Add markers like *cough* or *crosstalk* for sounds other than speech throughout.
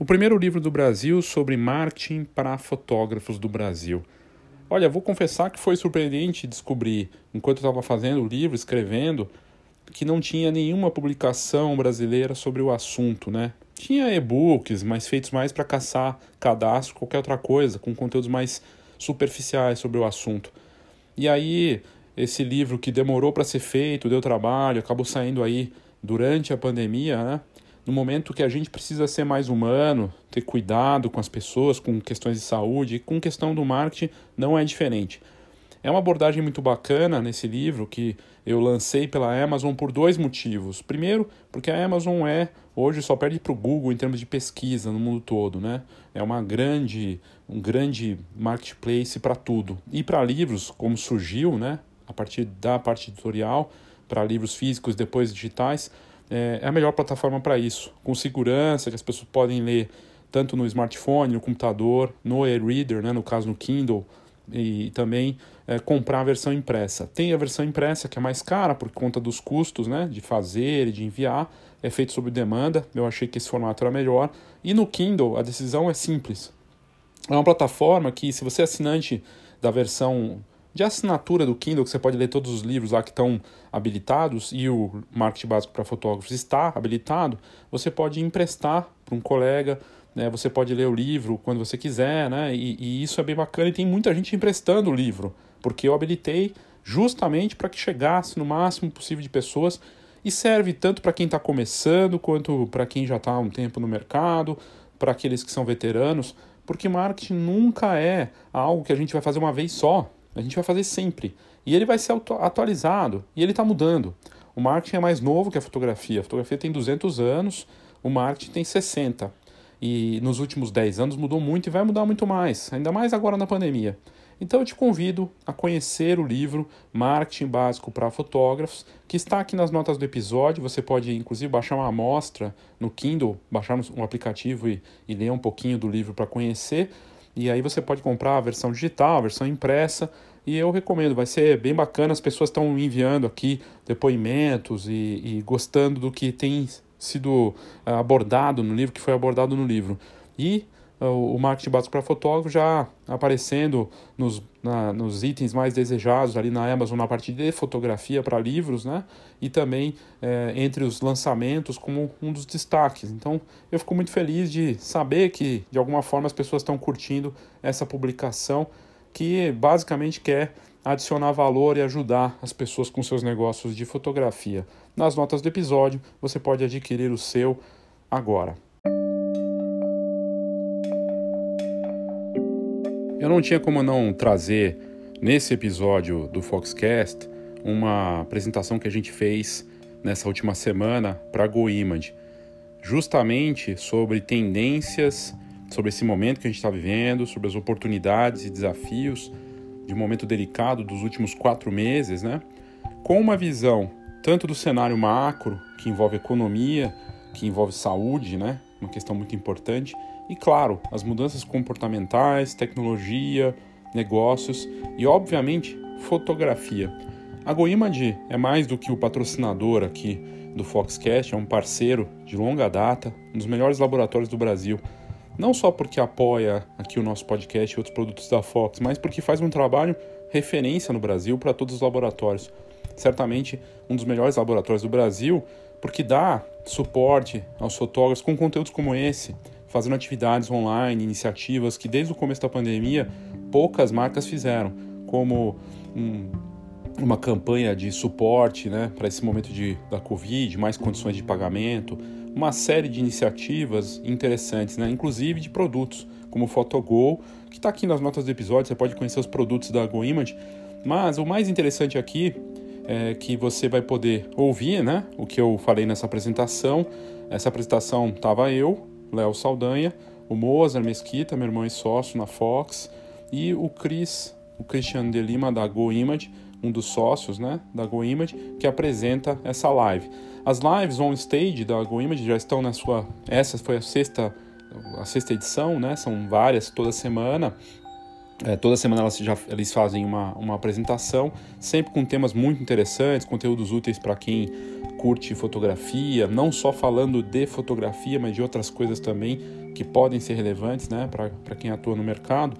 o primeiro livro do Brasil sobre marketing para fotógrafos do Brasil. Olha, vou confessar que foi surpreendente descobrir, enquanto eu estava fazendo o livro, escrevendo, que não tinha nenhuma publicação brasileira sobre o assunto, né? Tinha e-books, mas feitos mais para caçar cadastro, qualquer outra coisa, com conteúdos mais superficiais sobre o assunto. E aí, esse livro que demorou para ser feito, deu trabalho, acabou saindo aí durante a pandemia, né? No momento que a gente precisa ser mais humano, ter cuidado com as pessoas, com questões de saúde, e com questão do marketing não é diferente. É uma abordagem muito bacana nesse livro que eu lancei pela Amazon por dois motivos. Primeiro, porque a Amazon é hoje só perde para o Google em termos de pesquisa no mundo todo, né? É uma grande, um grande marketplace para tudo. E para livros, como surgiu, né? A partir da parte editorial, para livros físicos depois digitais, é, é a melhor plataforma para isso, com segurança, que as pessoas podem ler tanto no smartphone, no computador, no e-reader, né, no caso no Kindle, e também é, comprar a versão impressa. Tem a versão impressa que é mais cara por conta dos custos né, de fazer e de enviar, é feito sob demanda, eu achei que esse formato era melhor. E no Kindle a decisão é simples. É uma plataforma que, se você é assinante da versão de assinatura do Kindle, que você pode ler todos os livros lá que estão habilitados e o marketing básico para fotógrafos está habilitado, você pode emprestar para um colega, né? você pode ler o livro quando você quiser, né? E, e, isso é bem bacana e tem muita gente emprestando o livro, porque eu habilitei justamente para que chegasse no máximo possível de pessoas e serve tanto para quem está começando quanto para quem já está há um tempo no mercado, para aqueles que são veteranos, porque marketing nunca é algo que a gente vai fazer uma vez só. A gente vai fazer sempre. E ele vai ser atualizado. E ele está mudando. O marketing é mais novo que a fotografia. A fotografia tem 200 anos, o marketing tem 60. E nos últimos 10 anos mudou muito e vai mudar muito mais, ainda mais agora na pandemia. Então eu te convido a conhecer o livro Marketing Básico para Fotógrafos, que está aqui nas notas do episódio. Você pode, inclusive, baixar uma amostra no Kindle, baixar um aplicativo e, e ler um pouquinho do livro para conhecer. E aí você pode comprar a versão digital, a versão impressa, e eu recomendo, vai ser bem bacana. As pessoas estão enviando aqui depoimentos e, e gostando do que tem sido eh, abordado no livro, que foi abordado no livro. E o marketing básico para fotógrafo já aparecendo nos, na, nos itens mais desejados ali na Amazon na parte de fotografia para livros, né? E também é, entre os lançamentos como um dos destaques. Então eu fico muito feliz de saber que de alguma forma as pessoas estão curtindo essa publicação que basicamente quer adicionar valor e ajudar as pessoas com seus negócios de fotografia. Nas notas do episódio você pode adquirir o seu agora. Eu não tinha como não trazer nesse episódio do Foxcast uma apresentação que a gente fez nessa última semana para a GoImage, justamente sobre tendências, sobre esse momento que a gente está vivendo, sobre as oportunidades e desafios de um momento delicado dos últimos quatro meses, né? Com uma visão tanto do cenário macro, que envolve economia, que envolve saúde, né? Uma questão muito importante, e, claro, as mudanças comportamentais, tecnologia, negócios e, obviamente, fotografia. A GoImage é mais do que o patrocinador aqui do Foxcast, é um parceiro de longa data, um dos melhores laboratórios do Brasil. Não só porque apoia aqui o nosso podcast e outros produtos da Fox, mas porque faz um trabalho referência no Brasil para todos os laboratórios. Certamente um dos melhores laboratórios do Brasil, porque dá suporte aos fotógrafos com conteúdos como esse, fazendo atividades online, iniciativas que desde o começo da pandemia poucas marcas fizeram, como um, uma campanha de suporte né, para esse momento de, da Covid, mais condições de pagamento, uma série de iniciativas interessantes, né, inclusive de produtos, como o Photogol, que está aqui nas notas do episódio, você pode conhecer os produtos da GoImage, mas o mais interessante aqui é que você vai poder ouvir né, o que eu falei nessa apresentação. Essa apresentação estava eu, Léo Saldanha, o Mozart Mesquita, meu irmão e sócio na Fox, e o Chris, o Christian de Lima da GoImage, um dos sócios né, da GoImage, que apresenta essa live. As lives on stage da GoImage já estão na sua. Essa foi a sexta, a sexta edição, né? São várias toda semana. É, toda semana elas já, eles fazem uma, uma apresentação, sempre com temas muito interessantes, conteúdos úteis para quem curte fotografia, não só falando de fotografia, mas de outras coisas também que podem ser relevantes né, para quem atua no mercado.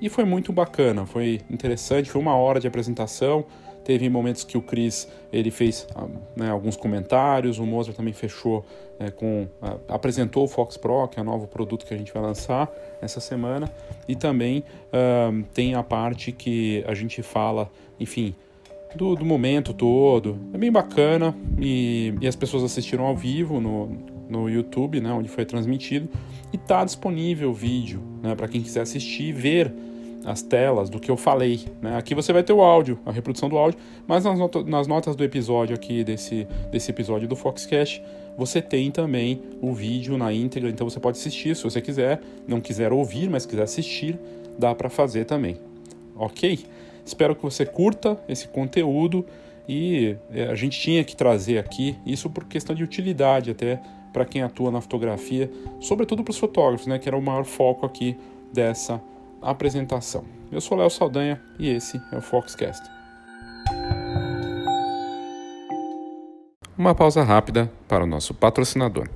E foi muito bacana, foi interessante, foi uma hora de apresentação. Teve momentos que o Cris ele fez ah, né, alguns comentários, o Mozart também fechou né, com uh, apresentou o Fox Pro, que é o novo produto que a gente vai lançar essa semana, e também uh, tem a parte que a gente fala, enfim, do, do momento todo. É bem bacana e, e, as pessoas assistiram ao vivo no, no YouTube, né, onde foi transmitido, e está disponível o vídeo né, para quem quiser assistir e ver as telas do que eu falei. Né? Aqui você vai ter o áudio, a reprodução do áudio, mas nas, not nas notas do episódio aqui, desse, desse episódio do Foxcast, você tem também o vídeo na íntegra, então você pode assistir se você quiser, não quiser ouvir, mas quiser assistir, dá para fazer também. Ok? Espero que você curta esse conteúdo e é, a gente tinha que trazer aqui isso por questão de utilidade até para quem atua na fotografia, sobretudo para os fotógrafos, né, que era o maior foco aqui dessa apresentação. Eu sou Léo Saldanha e esse é o Foxcast. Uma pausa rápida para o nosso patrocinador.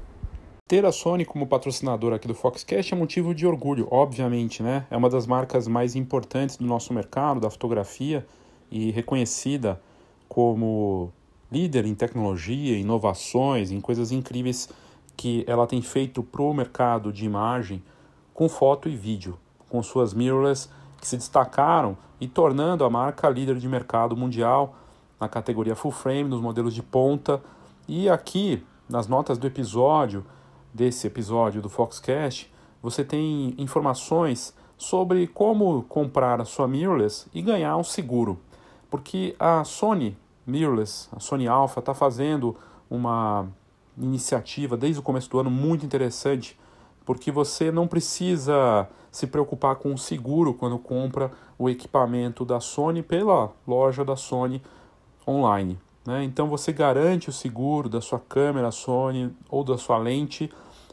Ter a Sony como patrocinador aqui do Foxcast é motivo de orgulho, obviamente, né? É uma das marcas mais importantes do nosso mercado, da fotografia, e reconhecida como líder em tecnologia, inovações, em coisas incríveis que ela tem feito para o mercado de imagem com foto e vídeo com suas mirrorless que se destacaram e tornando a marca líder de mercado mundial na categoria full frame, nos modelos de ponta. E aqui, nas notas do episódio, desse episódio do Foxcast, você tem informações sobre como comprar a sua mirrorless e ganhar um seguro. Porque a Sony mirrorless, a Sony Alpha, está fazendo uma iniciativa desde o começo do ano muito interessante porque você não precisa se preocupar com o seguro quando compra o equipamento da Sony pela loja da Sony online. Né? Então você garante o seguro da sua câmera Sony ou da sua lente,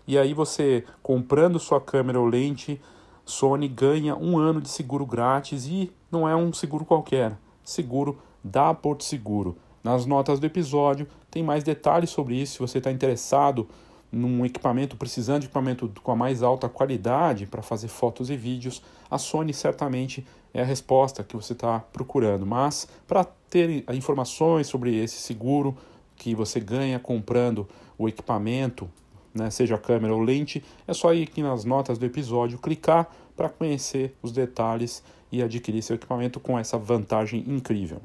e aí você comprando sua câmera ou lente Sony ganha um ano de seguro grátis e não é um seguro qualquer, seguro da Porto Seguro. Nas notas do episódio tem mais detalhes sobre isso. Se você está interessado num equipamento, precisando de equipamento com a mais alta qualidade para fazer fotos e vídeos, a Sony certamente é a resposta que você está procurando. Mas para ter informações sobre esse seguro que você ganha comprando o equipamento, né, seja câmera ou lente, é só ir aqui nas notas do episódio, clicar para conhecer os detalhes e adquirir seu equipamento com essa vantagem incrível.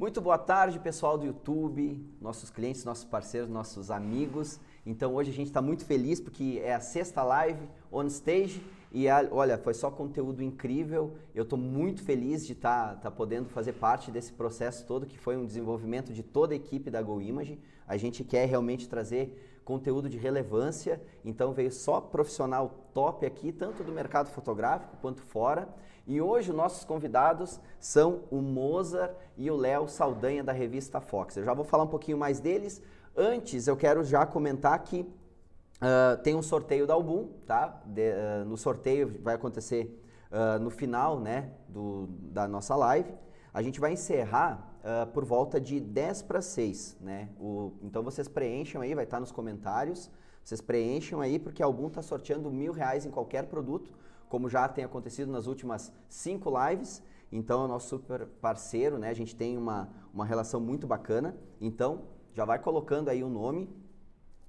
Muito boa tarde, pessoal do YouTube, nossos clientes, nossos parceiros, nossos amigos. Então hoje a gente está muito feliz porque é a sexta live on stage e olha, foi só conteúdo incrível. Eu estou muito feliz de estar tá, tá podendo fazer parte desse processo todo que foi um desenvolvimento de toda a equipe da GoImage. A gente quer realmente trazer conteúdo de relevância, então veio só profissional top aqui, tanto do mercado fotográfico quanto fora. E hoje os nossos convidados são o Mozart e o Léo Saldanha da revista Fox. Eu já vou falar um pouquinho mais deles. Antes, eu quero já comentar que uh, tem um sorteio da Album, tá? De, uh, no sorteio vai acontecer uh, no final, né, do, da nossa live. A gente vai encerrar por volta de 10 para 6, né? O, então vocês preencham aí, vai estar nos comentários. Vocês preencham aí porque a Album está sorteando mil reais em qualquer produto como já tem acontecido nas últimas cinco lives. Então, é o nosso super parceiro, né? A gente tem uma, uma relação muito bacana. Então, já vai colocando aí o nome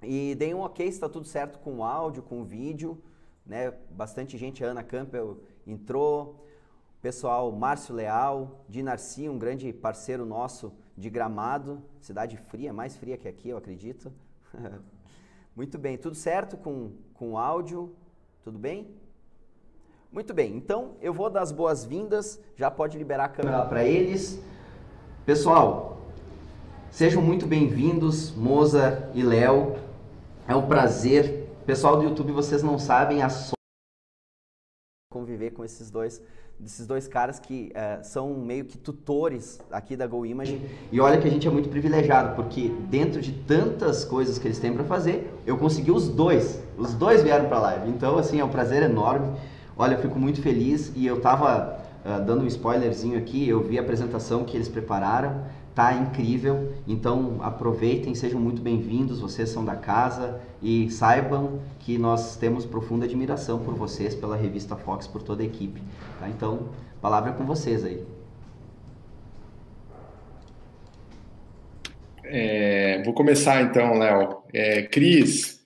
e deem um ok se está tudo certo com o áudio, com o vídeo. Né? Bastante gente, a Ana Campbell entrou, pessoal Márcio Leal, Dinarci, um grande parceiro nosso de Gramado, cidade fria, mais fria que aqui, eu acredito. *laughs* Muito bem, tudo certo com, com o áudio? Tudo bem? Muito bem, então eu vou dar as boas-vindas, já pode liberar a câmera para eles. Pessoal, sejam muito bem-vindos, Moza e Léo. É um prazer. Pessoal do YouTube, vocês não sabem a so... conviver com esses dois, esses dois caras que uh, são meio que tutores aqui da Go Image. E olha que a gente é muito privilegiado, porque dentro de tantas coisas que eles têm para fazer, eu consegui os dois. Os dois vieram para a live. Então, assim, é um prazer enorme. Olha, eu fico muito feliz e eu estava uh, dando um spoilerzinho aqui, eu vi a apresentação que eles prepararam, tá incrível. Então, aproveitem, sejam muito bem-vindos, vocês são da casa e saibam que nós temos profunda admiração por vocês, pela revista Fox, por toda a equipe. Tá? Então, palavra é com vocês aí. É, vou começar então, Léo. É, Cris,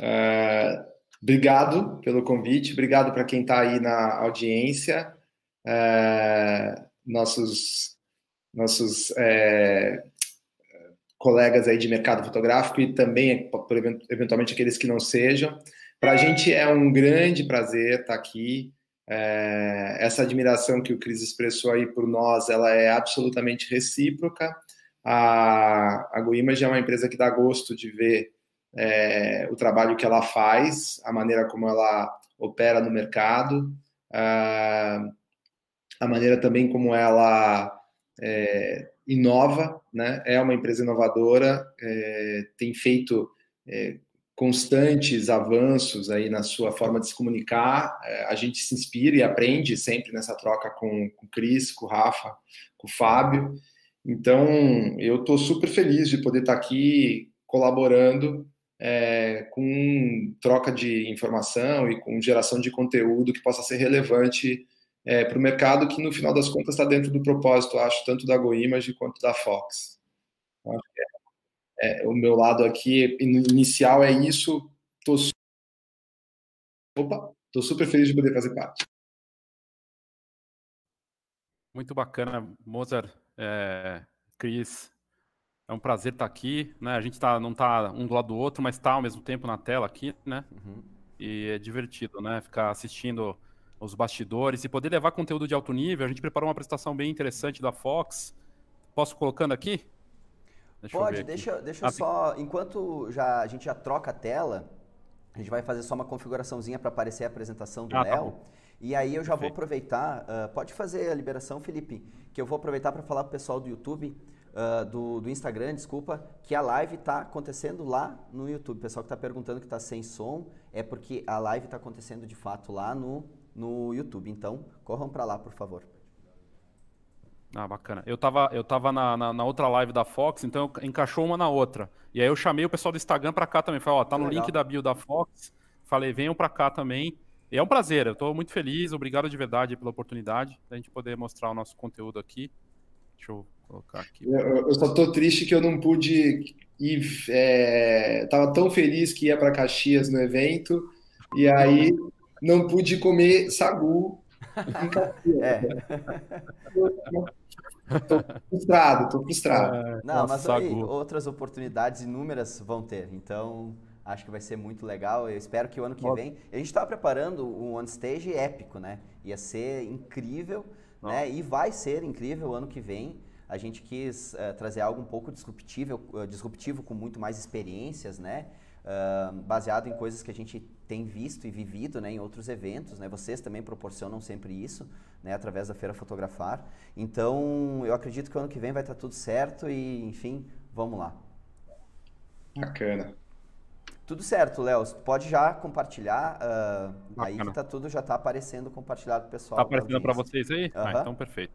é, obrigado pelo convite, obrigado para quem está aí na audiência, é, nossos, nossos é, colegas aí de mercado fotográfico e também, eventualmente, aqueles que não sejam. Para a gente é um grande prazer estar tá aqui. É, essa admiração que o Cris expressou aí por nós, ela é absolutamente recíproca. A, a GoImage é uma empresa que dá gosto de ver é, o trabalho que ela faz, a maneira como ela opera no mercado, a, a maneira também como ela é, inova, né? é uma empresa inovadora, é, tem feito é, constantes avanços aí na sua forma de se comunicar. É, a gente se inspira e aprende sempre nessa troca com, com o Cris, com o Rafa, com o Fábio. Então, eu estou super feliz de poder estar aqui colaborando é, com troca de informação e com geração de conteúdo que possa ser relevante é, para o mercado, que no final das contas está dentro do propósito, acho, tanto da GoImage quanto da Fox. É, é, o meu lado aqui inicial é isso. Tô, opa, estou super feliz de poder fazer parte. Muito bacana, Mozart. É, Cris, é um prazer estar aqui, né? A gente tá, não está um do lado do outro, mas está ao mesmo tempo na tela aqui, né? Uhum. E é divertido, né? Ficar assistindo os bastidores e poder levar conteúdo de alto nível. A gente preparou uma apresentação bem interessante da Fox. Posso colocando aqui? Deixa Pode, deixa, deixa ah, só. Enquanto já, a gente já troca a tela, a gente vai fazer só uma configuraçãozinha para aparecer a apresentação do ah, tá Léo. Tá e aí eu já vou aproveitar, uh, pode fazer a liberação, Felipe, que eu vou aproveitar para falar para o pessoal do YouTube, uh, do, do Instagram, desculpa, que a live está acontecendo lá no YouTube. O pessoal que está perguntando que está sem som, é porque a live está acontecendo de fato lá no, no YouTube. Então, corram para lá, por favor. Ah, bacana. Eu tava, eu tava na, na, na, outra live da Fox, então encaixou uma na outra. E aí eu chamei o pessoal do Instagram para cá também. Falei, ó, tá no Legal. link da bio da Fox. Falei, venham para cá também. E é um prazer, eu estou muito feliz, obrigado de verdade pela oportunidade da gente poder mostrar o nosso conteúdo aqui. Deixa eu colocar aqui. Eu, eu só estou triste que eu não pude ir. É, tava tão feliz que ia para Caxias no evento, e aí não pude comer sagu. É. Tô frustrado, tô frustrado. Não, mas aí, outras oportunidades inúmeras vão ter. Então, Acho que vai ser muito legal. Eu espero que o ano que vem. A gente está preparando um on stage épico, né? Ia ser incrível, né? E vai ser incrível o ano que vem. A gente quis uh, trazer algo um pouco disruptivo, uh, disruptivo com muito mais experiências, né? Uh, baseado em coisas que a gente tem visto e vivido né, em outros eventos. Né? Vocês também proporcionam sempre isso, né, através da Feira Fotografar. Então, eu acredito que o ano que vem vai estar tudo certo e, enfim, vamos lá. Bacana. Tudo certo, Léo. Pode já compartilhar. Uh, aí que tá tudo já está aparecendo compartilhado pessoal. Está aparecendo para vocês aí? Uhum. Ah, então perfeito.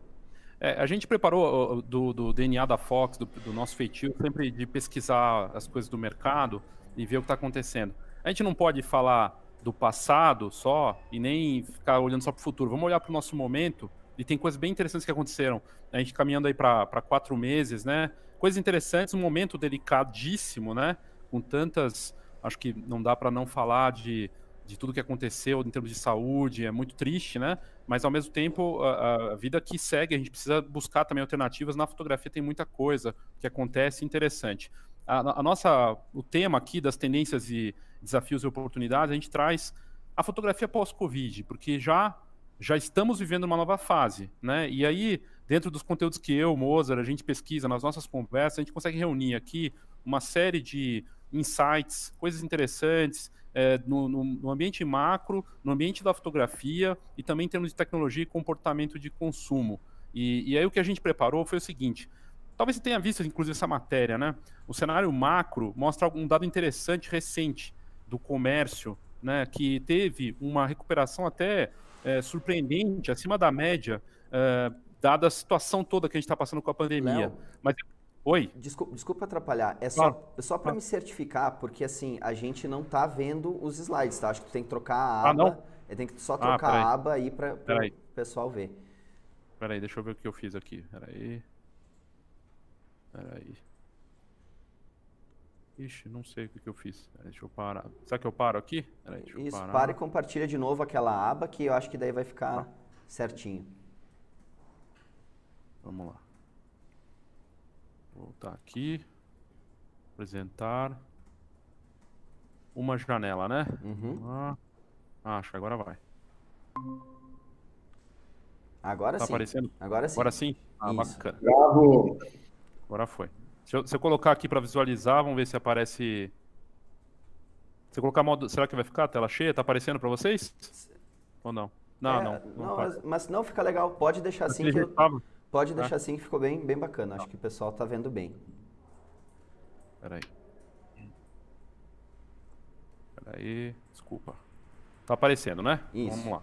É, a gente preparou do, do DNA da Fox, do, do, nosso feitio, sempre de pesquisar as coisas do mercado e ver o que está acontecendo. A gente não pode falar do passado só e nem ficar olhando só para o futuro. Vamos olhar para o nosso momento e tem coisas bem interessantes que aconteceram. A gente caminhando aí para quatro meses, né? Coisas interessantes, um momento delicadíssimo, né? Com tantas acho que não dá para não falar de, de tudo que aconteceu em termos de saúde, é muito triste, né? Mas ao mesmo tempo, a, a, vida que segue, a gente precisa buscar também alternativas. Na fotografia tem muita coisa que acontece interessante. A, a nossa, o tema aqui das tendências e desafios e oportunidades, a gente traz a fotografia pós-Covid, porque já já estamos vivendo uma nova fase, né? E aí, dentro dos conteúdos que eu, Mozart, a gente pesquisa nas nossas conversas, a gente consegue reunir aqui uma série de insights, coisas interessantes é, no, no, no, ambiente macro, no ambiente da fotografia e também em termos de tecnologia e comportamento de consumo. E, e aí o que a gente preparou foi o seguinte: talvez você tenha visto, inclusive, essa matéria, né? O cenário macro mostra um dado interessante recente do comércio, né? Que teve uma recuperação até é, surpreendente, acima da média, é, dada a situação toda que a gente está passando com a pandemia. Léo, Mas Oi? Desculpa, desculpa atrapalhar. É só, é só para me certificar, porque assim, a gente não tá vendo os slides, tá? Acho que tu tem que trocar a aba. Ah, não? É, tem que só Ah, trocar peraí. a aba aí para o pessoal ver. Peraí, deixa eu ver o que eu fiz aqui. Peraí. Peraí. Ixi, não sei o que, que eu fiz. Peraí, Deixa eu parar. Será que eu paro aqui? Peraí, deixa eu Isso, parar. para e compartilha de novo aquela aba que eu acho que daí vai ficar certinho. Vamos lá. Voltar aqui. Apresentar. Uma janela, né? Uhum. Ah, ah, acho que agora vai. Agora Tá sim. aparecendo? Agora sim. Agora sim? Ah, Isso. bacana. Bravo! Agora foi. Se eu, se eu colocar aqui para visualizar, vamos ver se aparece. Se eu colocar modo. Será que vai ficar a tela cheia? Tá aparecendo para vocês? Ou não? Não, É, não. não não, mas, mas não fica legal. Pode deixar assim que eu- pode deixar assim que ficou bem, bem bacana. Acho que o pessoal tá vendo bem. Peraí. Peraí. Desculpa. Tá aparecendo, né? Isso. Vamos lá.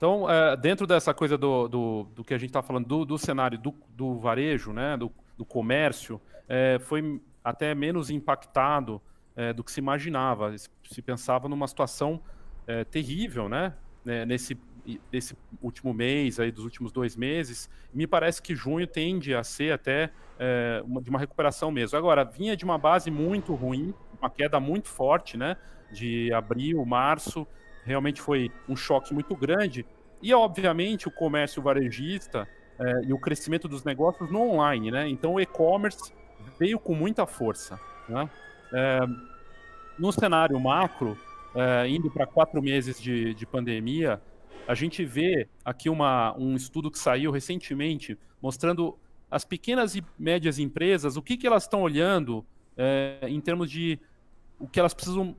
Então, é, dentro dessa coisa do, do, do que a gente está falando, do, do cenário do, do varejo, né, do, do comércio, é, foi até menos impactado é, do que se imaginava. Se pensava numa situação é, terrível, né, né, nesse, nesse último mês, aí, dos últimos dois meses. Me parece que junho tende a ser até é, uma, de uma recuperação mesmo. Agora, vinha de uma base muito ruim, uma queda muito forte, né, de abril, março, realmente foi um choque muito grande. E, obviamente, o comércio varejista eh, e o crescimento dos negócios no online, né? Então, o e-commerce veio com muita força, né? Eh, no cenário macro, eh, indo para quatro meses de, de pandemia, a gente vê aqui uma, um estudo que saiu recentemente mostrando as pequenas e médias empresas, o que, que elas estão olhando eh, em termos de o que elas precisam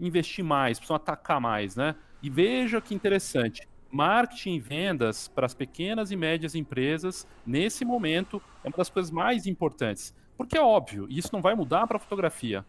investir mais, precisam atacar mais, né? E veja que interessante, marketing e vendas para as pequenas e médias empresas, nesse momento, é uma das coisas mais importantes. Porque é óbvio, e isso não vai mudar para a fotografia.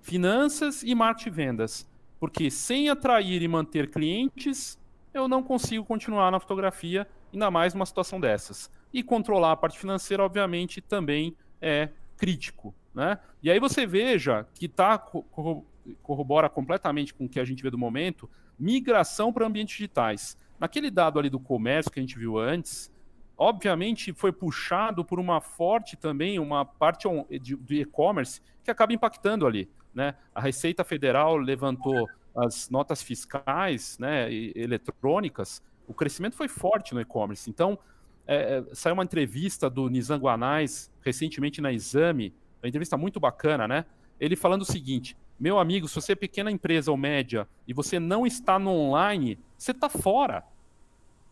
Finanças e marketing e vendas. Porque sem atrair e manter clientes, eu não consigo continuar na fotografia, ainda mais numa situação dessas. E controlar a parte financeira, obviamente, também é crítico. Né? E aí você veja que tá, corro- corrobora completamente com o que a gente vê do momento, migração para ambientes digitais. Naquele dado ali do comércio que a gente viu antes, obviamente foi puxado por uma forte também, uma parte de e-commerce que acaba impactando ali. Né? A Receita Federal levantou as notas fiscais né, e- eletrônicas, o crescimento foi forte no e-commerce. Então, é, é, saiu uma entrevista do Nizam Guanais recentemente na Exame, uma entrevista muito bacana, né? Ele falando o seguinte: meu amigo, se você é pequena empresa ou média e você não está no online, você está fora.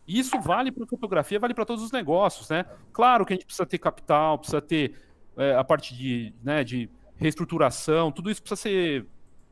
E Isso vale para fotografia, vale para todos os negócios, né? Claro que a gente precisa ter capital, precisa ter é, a parte de, né, de reestruturação, tudo isso precisa ser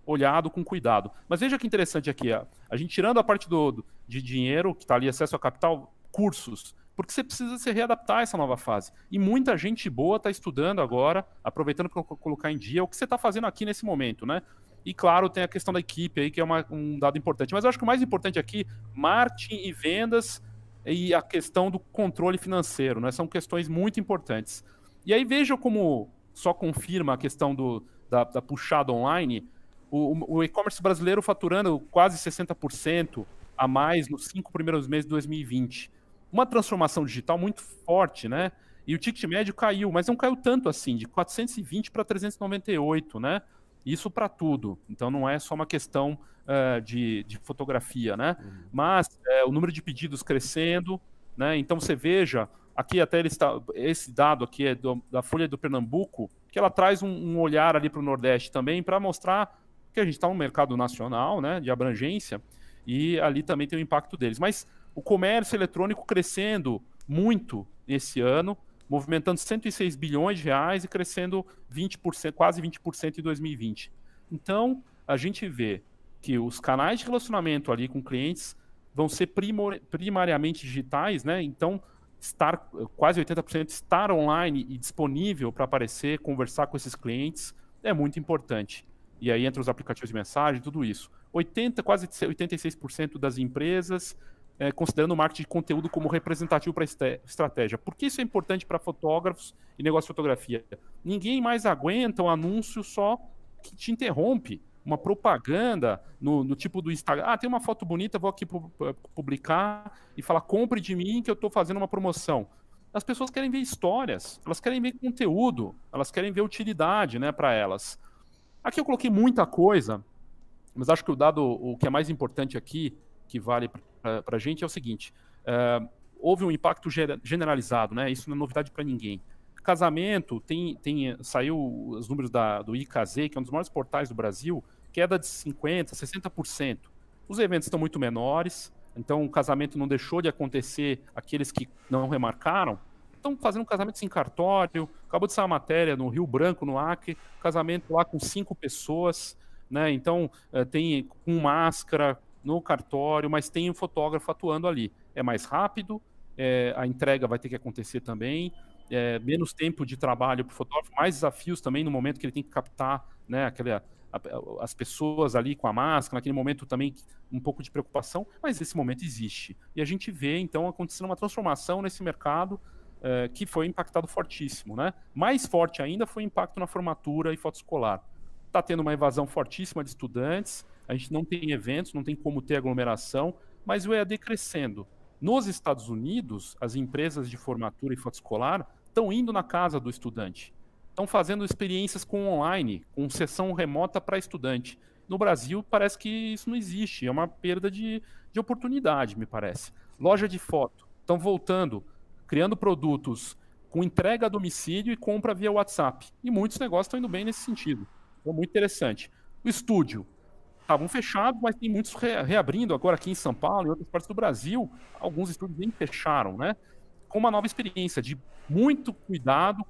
olhado com cuidado. Mas veja que interessante aqui, ó, a gente tirando a parte do, do- de dinheiro, que está ali, acesso a capital, cursos, porque você precisa se readaptar a essa nova fase. E muita gente boa está estudando agora, aproveitando para colocar em dia o que você está fazendo aqui nesse momento, né? E claro, tem a questão da equipe aí, que é uma- um dado importante. Mas eu acho que o mais importante aqui, marketing e vendas e a questão do controle financeiro, né? São questões muito importantes. E aí veja como só confirma a questão do, da, da puxada online. O, o- e-commerce brasileiro faturando quase 60% a mais nos cinco primeiros meses de 2020. Uma transformação digital muito forte, né? E o ticket médio caiu, mas não caiu tanto assim, de 420 para 398, né? Isso para tudo. Então não é só uma questão eh, de, de fotografia, né? Mas eh, o número de pedidos crescendo, né? Então você veja, aqui até ele está, esse dado aqui é do- da Folha do Pernambuco, que ela traz um, um olhar ali para o Nordeste também para mostrar que a gente está no mercado nacional, né? De abrangência e ali também tem o impacto deles. Mas o comércio eletrônico crescendo muito esse ano, movimentando 106 bilhões de reais e crescendo 20%, quase 20% em 2020. Então, a gente vê que os canais de relacionamento ali com clientes vão ser primor- primariamente digitais, né? Então, estar quase 80% estar online e disponível para aparecer, conversar com esses clientes é muito importante. E aí entra os aplicativos de mensagem, tudo isso. 80, quase 86% das empresas é, considerando o marketing de conteúdo como representativo para estratégia. Por que isso é importante para fotógrafos e negócio de fotografia? Ninguém mais aguenta um anúncio só que te interrompe. Uma propaganda no, no tipo do Instagram. Ah, tem uma foto bonita, vou aqui publicar e falar: compre de mim que eu estou fazendo uma promoção. As pessoas querem ver histórias, elas querem ver conteúdo, elas querem ver utilidade né, para elas. Aqui eu coloquei muita coisa, mas acho que o dado, o que é mais importante aqui, que vale para a gente, é o seguinte: uh, houve um impacto generalizado, né? Isso não é novidade para ninguém. Casamento, tem, tem, saiu os números da, do IKZ, que é um dos maiores portais do Brasil, queda de 50%, 60%. Os eventos estão muito menores, então o casamento não deixou de acontecer aqueles que não remarcaram. Estão fazendo casamento sem cartório. Acabou de sair uma matéria no Rio Branco, no Acre, casamento lá com cinco pessoas, né? Então uh, tem com máscara, no cartório, mas tem um fotógrafo atuando ali. É mais rápido, é, a entrega vai ter que acontecer também, é, menos tempo de trabalho para o fotógrafo, mais desafios também no momento que ele tem que captar né, aquele, a, as pessoas ali com a máscara, naquele momento também um pouco de preocupação, mas esse momento existe. E a gente vê, então, acontecendo uma transformação nesse mercado é, que foi impactado fortíssimo. Né? Mais forte ainda foi o impacto na formatura e foto escolar. Está tendo uma evasão fortíssima de estudantes, a gente não tem eventos, não tem como ter aglomeração, mas o EAD crescendo. Nos Estados Unidos, as empresas de formatura e foto escolar estão indo na casa do estudante. Estão fazendo experiências com online, com sessão remota para estudante. No Brasil, parece que isso não existe. É uma perda de, de oportunidade, me parece. Loja de foto. Estão voltando, criando produtos com entrega a domicílio e compra via WhatsApp. E muitos negócios estão indo bem nesse sentido. Então, muito interessante. O estúdio estavam fechados, mas tem muitos re reabrindo agora aqui em São Paulo e outras partes do Brasil. Alguns estúdios nem fecharam, né? Com uma nova experiência de muito cuidado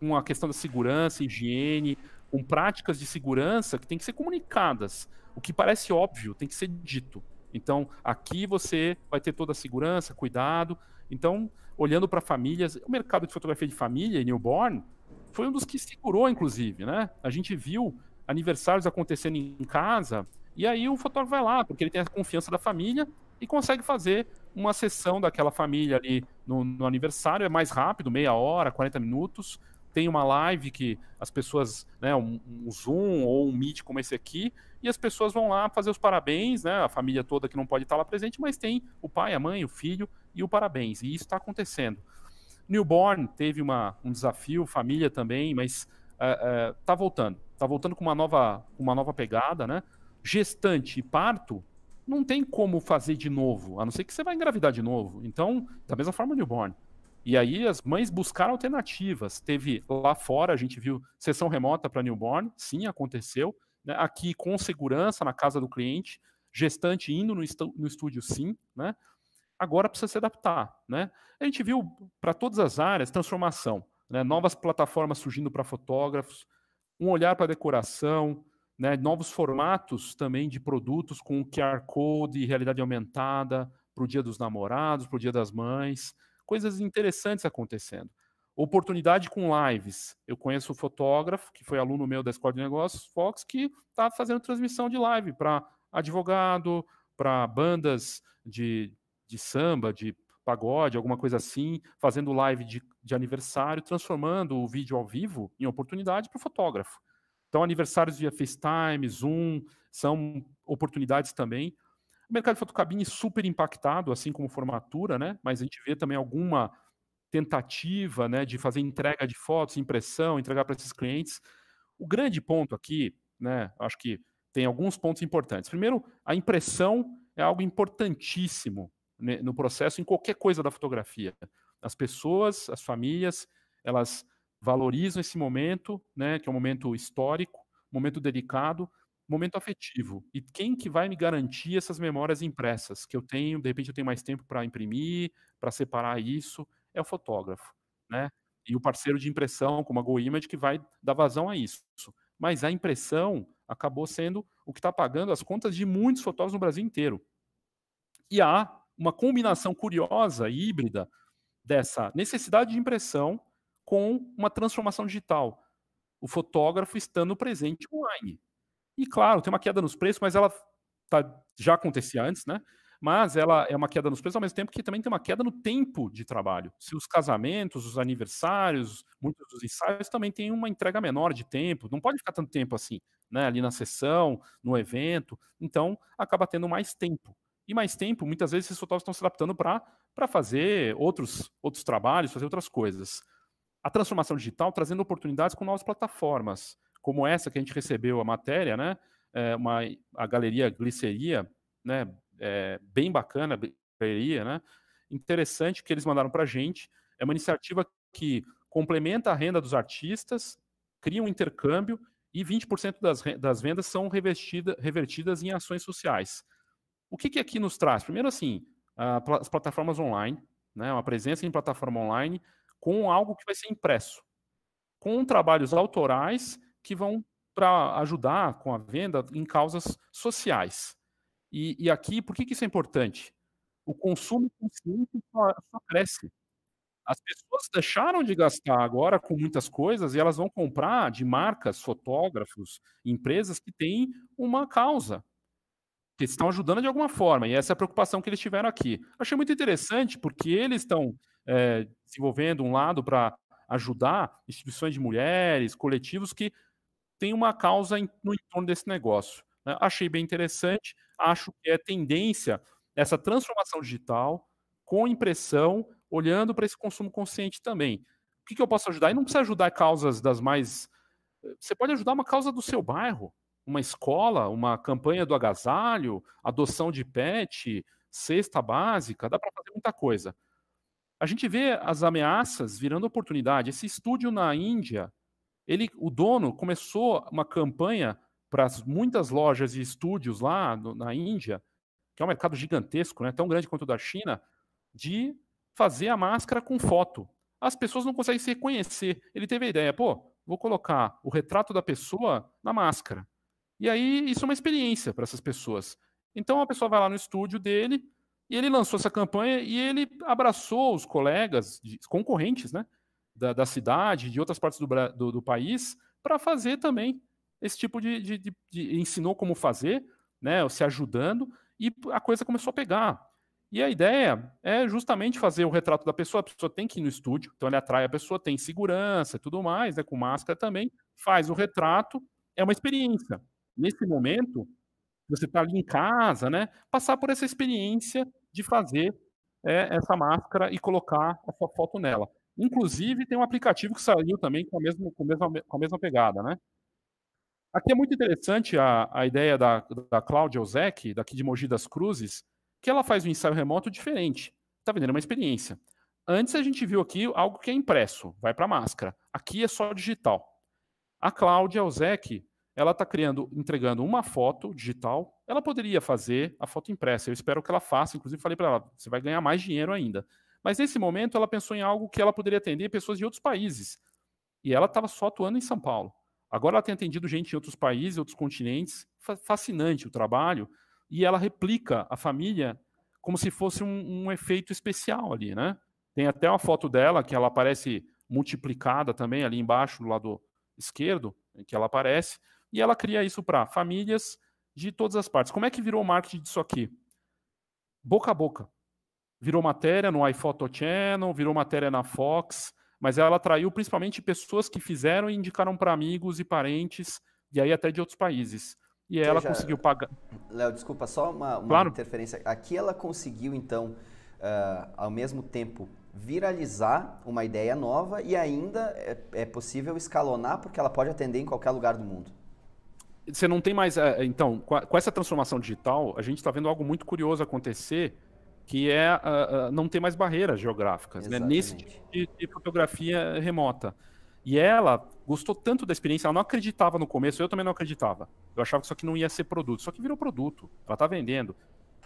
com a questão da segurança, higiene, com práticas de segurança que têm que ser comunicadas. O que parece óbvio tem que ser dito. Então, aqui você vai ter toda a segurança, cuidado. Então, olhando para famílias, o mercado de fotografia de família e newborn foi um dos que segurou, inclusive, né? A gente viu aniversários acontecendo em casa e aí o fotógrafo vai lá, porque ele tem a confiança da família e consegue fazer uma sessão daquela família ali no, no aniversário. É mais rápido, meia hora, 40 minutos. Tem uma live que as pessoas, né, um, um, Zoom ou um Meet como esse aqui, e as pessoas vão lá fazer os parabéns, né, a família toda que não pode estar lá presente, mas tem o pai, a mãe, o filho e o parabéns. E isso está acontecendo. Newborn teve uma, um desafio, família também, mas uh, uh, voltando. Está voltando com uma nova, uma nova pegada, né? Gestante e parto, não tem como fazer de novo, a não ser que você vai engravidar de novo. Então, da mesma forma, newborn. E aí as mães buscaram alternativas. Teve lá fora, a gente viu sessão remota para newborn, sim, aconteceu. Né? Aqui com segurança na casa do cliente, gestante indo no, no estúdio, sim, né? Agora precisa se adaptar, né? A gente viu para todas as áreas transformação, né? Novas plataformas surgindo para fotógrafos, um olhar para decoração, né, novos formatos também de produtos com QR Code e realidade aumentada para o Dia dos Namorados, para o Dia das Mães, coisas interessantes acontecendo. Oportunidade com lives. Eu conheço o fotógrafo, que foi aluno meu da Escola de Negócios, Fox, que está fazendo transmissão de live para advogado, para bandas de, de samba, de pagode, alguma coisa assim, fazendo live de, de aniversário, transformando o vídeo ao vivo em oportunidade para o fotógrafo. Então, aniversários via FaceTime, Zoom, são oportunidades também. O mercado de fotocabine super impactado, assim como formatura, né? Mas a gente vê também alguma tentativa, né, de fazer entrega de fotos, impressão, entregar para esses clientes. O grande ponto aqui, né, acho que tem alguns pontos importantes. Primeiro, a impressão é algo importantíssimo né, no processo, em qualquer coisa da fotografia. As pessoas, as famílias, elas valorizam esse momento, né, que é um momento histórico, momento delicado, momento afetivo. E quem que vai me garantir essas memórias impressas que eu tenho, de repente eu tenho mais tempo para imprimir, para separar isso, é o fotógrafo, né? E o parceiro de impressão, como a GoImage, que vai dar vazão a isso. Mas a impressão acabou sendo o que está pagando as contas de muitos fotógrafos no Brasil inteiro. E há uma combinação curiosa, híbrida, dessa necessidade de impressão com uma transformação digital. O fotógrafo estando presente online. E claro, tem uma queda nos preços, mas ela tá, já acontecia antes, né? Mas ela é uma queda nos preços ao mesmo tempo que também tem uma queda no tempo de trabalho. Se os casamentos, os aniversários, muitos dos ensaios também têm uma entrega menor de tempo, não pode ficar tanto tempo assim, né? Ali na sessão, no evento, então acaba tendo mais tempo. E mais tempo, muitas vezes esses fotógrafos estão se adaptando para fazer outros, outros trabalhos, fazer outras coisas. A transformação digital trazendo oportunidades com novas plataformas como essa que a gente recebeu a matéria, né? É uma, a galeria Gliceria, né? É bem bacana, galeria, né? Interessante que eles mandaram para a gente. É uma iniciativa que complementa a renda dos artistas, cria um intercâmbio e 20% das, das vendas são revertidas em ações sociais. O que, que aqui nos traz? Primeiro, assim, as plataformas online, né, uma presença em plataforma online com algo que vai ser impresso, com trabalhos autorais que vão para ajudar com a venda em causas sociais. E, e aqui, por que, que isso é importante? O consumo consciente só, só cresce. As pessoas deixaram de gastar agora com muitas coisas e elas vão comprar de marcas, fotógrafos, empresas que têm uma causa, que estão ajudando de alguma forma. E essa é a preocupação que eles tiveram aqui. Achei muito interessante porque eles estão é, desenvolvendo um lado para ajudar instituições de mulheres, coletivos que tem uma causa no entorno desse negócio. Né? Achei bem interessante, acho que é tendência essa transformação digital com impressão, olhando para esse consumo consciente também. O que, que eu posso ajudar? E não precisa ajudar causas das mais. Você pode ajudar uma causa do seu bairro, uma escola, uma campanha do agasalho, adoção de pet, cesta básica, dá para fazer muita coisa. A gente vê as ameaças virando oportunidade. Esse estúdio na Índia, ele, o dono começou uma campanha para muitas lojas e estúdios lá no, na Índia, que é um mercado gigantesco, né, tão grande quanto o da China, de fazer a máscara com foto. As pessoas não conseguem se reconhecer. Ele teve a ideia, pô, vou colocar o retrato da pessoa na máscara. E aí isso é uma experiência para essas pessoas. Então a pessoa vai lá no estúdio dele e ele lançou essa campanha e ele abraçou os colegas, concorrentes, né? da, da cidade, de outras partes do, do, do país, para fazer também esse tipo de, de, de, de, ensinou como fazer, né, se ajudando, e a coisa começou a pegar. E a ideia é justamente fazer o retrato da pessoa. A pessoa tem que ir no estúdio, então ele atrai a pessoa, tem segurança e tudo mais, né, com máscara também, faz o retrato, é uma experiência. Nesse momento, você está ali em casa, né, passar por essa experiência de fazer é, essa máscara e colocar a sua foto nela. Inclusive, tem um aplicativo que saiu também com a mesma, com a mesma, com a mesma pegada, né? Aqui é muito interessante a, a ideia da, da Cláudia Ozek, daqui de Mogi das Cruzes, que ela faz um ensaio remoto diferente. Está vendendo uma experiência. Antes a gente viu aqui algo que é impresso, vai para máscara. Aqui é só digital. A Cláudia Ozek, ela está criando, entregando uma foto digital. Ela poderia fazer a foto impressa. Eu espero que ela faça. Inclusive falei para ela, você vai ganhar mais dinheiro ainda. Mas nesse momento ela pensou em algo que ela poderia atender pessoas de outros países. E ela estava só atuando em São Paulo. Agora ela tem atendido gente em outros países, outros continentes. Fascinante o trabalho. E ela replica a família como se fosse um, um efeito especial ali, né? Tem até uma foto dela que ela aparece multiplicada também ali embaixo, do lado esquerdo, em que ela aparece. E ela cria isso para famílias de todas as partes. Como é que virou o marketing disso aqui? Boca a boca virou matéria no iPhoto Channel, virou matéria na Fox, mas ela atraiu principalmente pessoas que fizeram e indicaram para amigos e parentes, e aí até de outros países. E ela conseguiu pagar. Léo, desculpa, só uma, uma claro. interferência. Aqui ela conseguiu, então, uh, ao mesmo tempo, viralizar uma ideia nova e ainda é, é, possível escalonar porque ela pode atender em qualquer lugar do mundo. Você não tem mais. Eh, então, com essa transformação digital, a gente está vendo algo muito curioso acontecer que é uh, uh, não ter mais barreiras geográficas, né? nesse tipo de, de, fotografia remota. E ela gostou tanto da experiência, ela não acreditava no começo, eu também não acreditava. Eu achava que isso aqui não ia ser produto, só que virou produto. Ela está vendendo.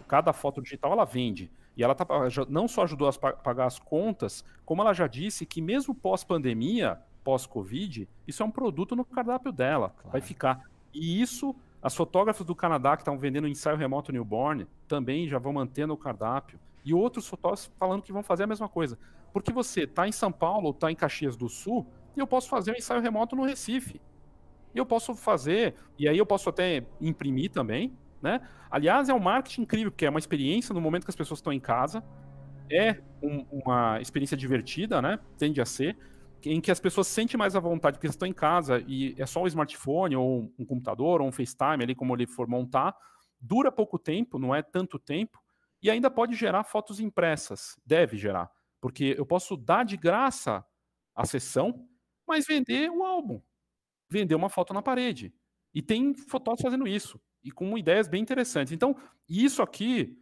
Cada foto digital ela vende. E ela tá, não só ajudou a pagar as contas, como ela já disse que mesmo pós-pandemia, pós-Covid, isso é um produto no cardápio dela. Claro. Vai ficar. E isso as fotógrafas do Canadá que estavam vendendo ensaio remoto newborn também já vão mantendo o cardápio. E outros fotógrafos falando que vão fazer a mesma coisa. Porque você está em São Paulo, está em Caxias do Sul, e eu posso fazer um ensaio remoto no Recife. E eu posso fazer, e aí eu posso até imprimir também, né? Aliás, é um marketing incrível, porque é uma experiência no momento que as pessoas estão em casa, é um, uma experiência divertida, né? Tende a ser, em que as pessoas se sentem mais à vontade, porque estão em casa e é só um smartphone, ou um computador, ou um FaceTime ali, como ele for montar, dura pouco tempo, não é tanto tempo, e ainda pode gerar fotos impressas, deve gerar, porque eu posso dar de graça a sessão, mas vender um álbum, vender uma foto na parede. E tem fotógrafos fazendo isso, e com ideias bem interessantes. Então, isso aqui,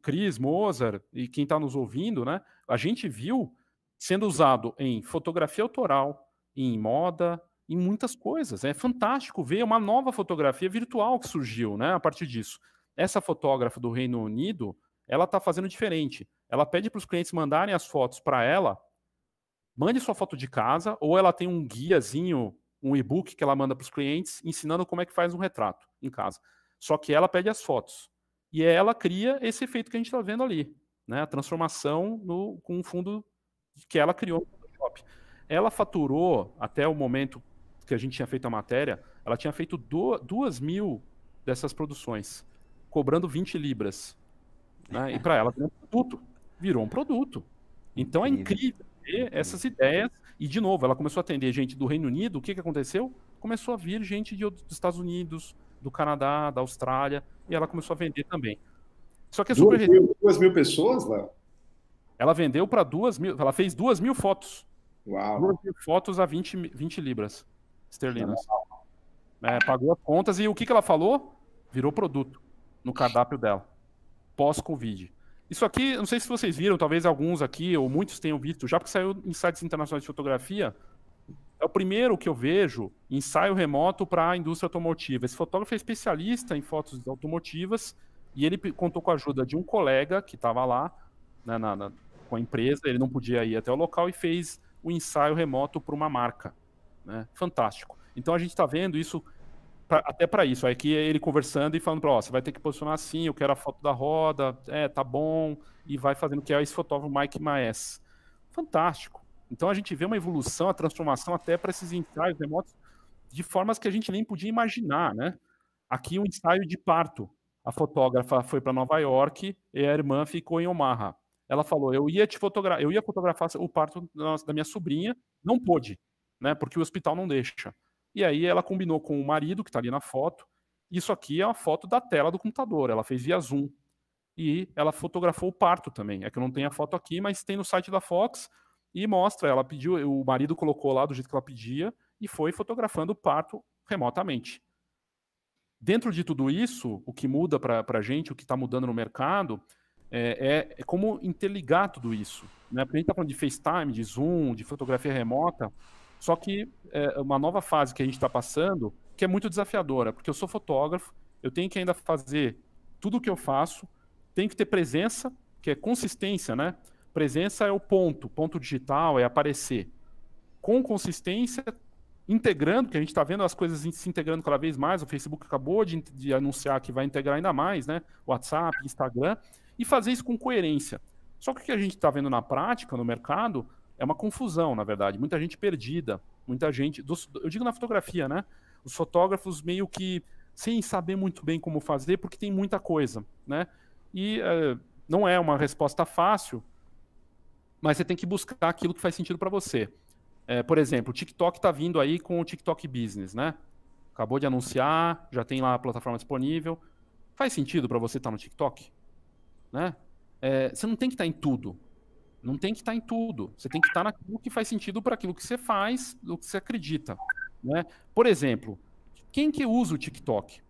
Cris, Mozart e quem está nos ouvindo, né? A gente viu sendo usado em fotografia autoral, em moda, em muitas coisas. É fantástico ver uma nova fotografia virtual que surgiu, né? A partir disso. Essa fotógrafa do Reino Unido, ela está fazendo diferente. Ela pede para os clientes mandarem as fotos para ela. Mande sua foto de casa, ou ela tem um guiazinho, um e-book que ela manda para os clientes, ensinando como é que faz um retrato em casa. Só que ela pede as fotos. E ela cria esse efeito que a gente está vendo ali, né? A transformação no, com um fundo que ela criou no Photoshop. Ela faturou, até o momento que a gente tinha feito a matéria, ela tinha feito do, duas mil dessas produções, cobrando 20 libras. Né? E para ela virou um produto. Virou um produto. Então é incrível ver essas ideias. E, de novo, ela começou a atender gente do Reino Unido. O que, que aconteceu? Começou a vir gente de, dos Estados Unidos, do Canadá, da Austrália e ela começou a vender também. Só que é super. Duas mil, duas mil pessoas, Léo? Ela vendeu para duas mil. Ela fez duas mil fotos. Uau. Duas mil fotos a 20, 20 libras esterlinas. É, pagou as contas e o que, que ela falou? Virou produto no cardápio dela. Pós-Covid. Isso aqui, não sei se vocês viram, talvez alguns aqui, ou muitos tenham visto, já porque saiu em sites internacionais de fotografia, é o primeiro que eu vejo ensaio remoto para a indústria automotiva. Esse fotógrafo é especialista em fotos automotivas e ele contou com a ajuda de um colega que estava lá né, na, na, com a empresa, ele não podia ir até o local e fez o ensaio remoto para uma marca. Né? Fantástico. Então a gente está vendo isso pra, até para isso. Aqui é ele conversando e falando para, ó, você vai ter que posicionar assim, eu quero a foto da roda, é, tá bom, e vai fazendo que é esse fotógrafo Mike Maes. Fantástico. Então a gente vê uma evolução, a transformação até para esses ensaios remotos de formas que a gente nem podia imaginar, né? Aqui um ensaio de parto. A fotógrafa foi para Nova York e a irmã ficou em Omaha. Ela falou: "Eu ia te fotografar, eu ia fotografar o parto da minha sobrinha, não pôde, né? Porque o hospital não deixa". E aí ela combinou com o marido que está ali na foto. Isso aqui é uma foto da tela do computador. Ela fez via Zoom e ela fotografou o parto também. É que eu não tenho a foto aqui, mas tem no site da Fox e mostra, ela pediu, o marido colocou lá do jeito que ela pedia e foi fotografando o parto remotamente. Dentro de tudo isso, o que muda para a gente, o que está mudando no mercado, é, é, é, como interligar tudo isso. Né? Porque a gente está falando de FaceTime, de Zoom, de fotografia remota, só que é uma nova fase que a gente está passando, que é muito desafiadora, porque eu sou fotógrafo, eu tenho que ainda fazer tudo o que eu faço, tenho que ter presença, que é consistência, né? Presença é o ponto, ponto digital, é aparecer. Com consistência, integrando, que a gente está vendo as coisas se integrando cada vez mais. O Facebook acabou de, de, anunciar que vai integrar ainda mais, né? WhatsApp, Instagram, e fazer isso com coerência. Só que o que a gente está vendo na prática, no mercado, é uma confusão, na verdade. Muita gente perdida, muita gente. Eu digo na fotografia, né? Os fotógrafos meio que sem saber muito bem como fazer, porque tem muita coisa, né? E uh, não é uma resposta fácil, mas você tem que buscar aquilo que faz sentido para você. É, por exemplo, o TikTok está vindo aí com o TikTok Business, né? Acabou de anunciar, já tem lá a plataforma disponível. Faz sentido para você estar tá no TikTok? Né? É, você não tem que estar tá em tudo. Não tem que estar tá em tudo. Você tem que estar naquilo que faz sentido para aquilo que você faz, do que você acredita. Né? Por exemplo, quem que usa o TikTok?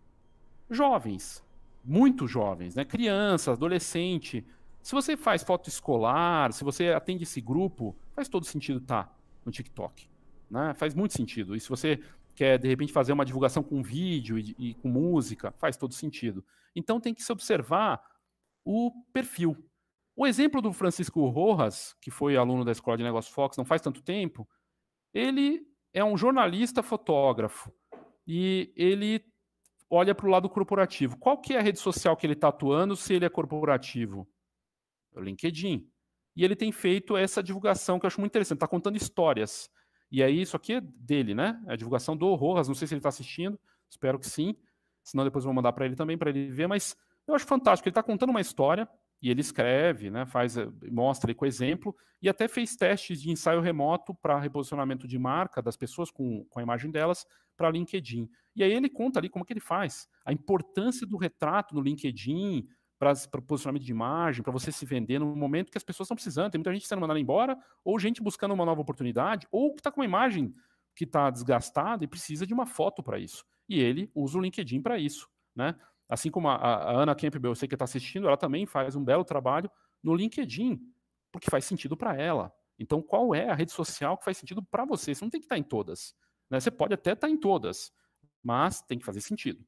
Jovens. Muito jovens, né? Criança, adolescente. Se você faz foto escolar, se você atende esse grupo, faz todo sentido estar tá no TikTok. Né? Faz muito sentido. E se você quer, de repente, fazer uma divulgação com vídeo e, e com música, faz todo sentido. Então tem que se observar o perfil. O exemplo do Francisco Rojas, que foi aluno da Escola de Negócios Fox não faz tanto tempo, ele é um jornalista fotógrafo e ele olha para o lado corporativo. Qual que é a rede social que ele está atuando se ele é corporativo? o LinkedIn. e ele tem feito essa divulgação que eu acho muito interessante. Está contando histórias. E aí, isso aqui é dele, né? É a divulgação do Rojas. Não sei se ele está assistindo, espero que sim. Senão depois eu vou mandar para ele também, para ele ver. Mas eu acho fantástico. Ele está contando uma história e ele escreve, né, faz, eh, mostra com exemplo, e até fez testes de ensaio remoto para reposicionamento de marca das pessoas com, com a imagem delas para LinkedIn. E aí ele conta ali como que ele faz, a importância do retrato no LinkedIn para posicionamento de imagem, para você se vender no momento que as pessoas estão precisando. Tem muita gente sendo mandada embora, ou gente buscando uma nova oportunidade, ou que está com uma imagem que está desgastada e precisa de uma foto para isso. E ele usa o LinkedIn para isso. Né? Assim como a, a Ana Campbell, eu sei que está assistindo, ela também faz um belo trabalho no LinkedIn, porque faz sentido para ela. Então, qual é a rede social que faz sentido para você? Você não tem que estar tá em todas. Né? Você pode até estar tá em todas, mas tem que fazer sentido.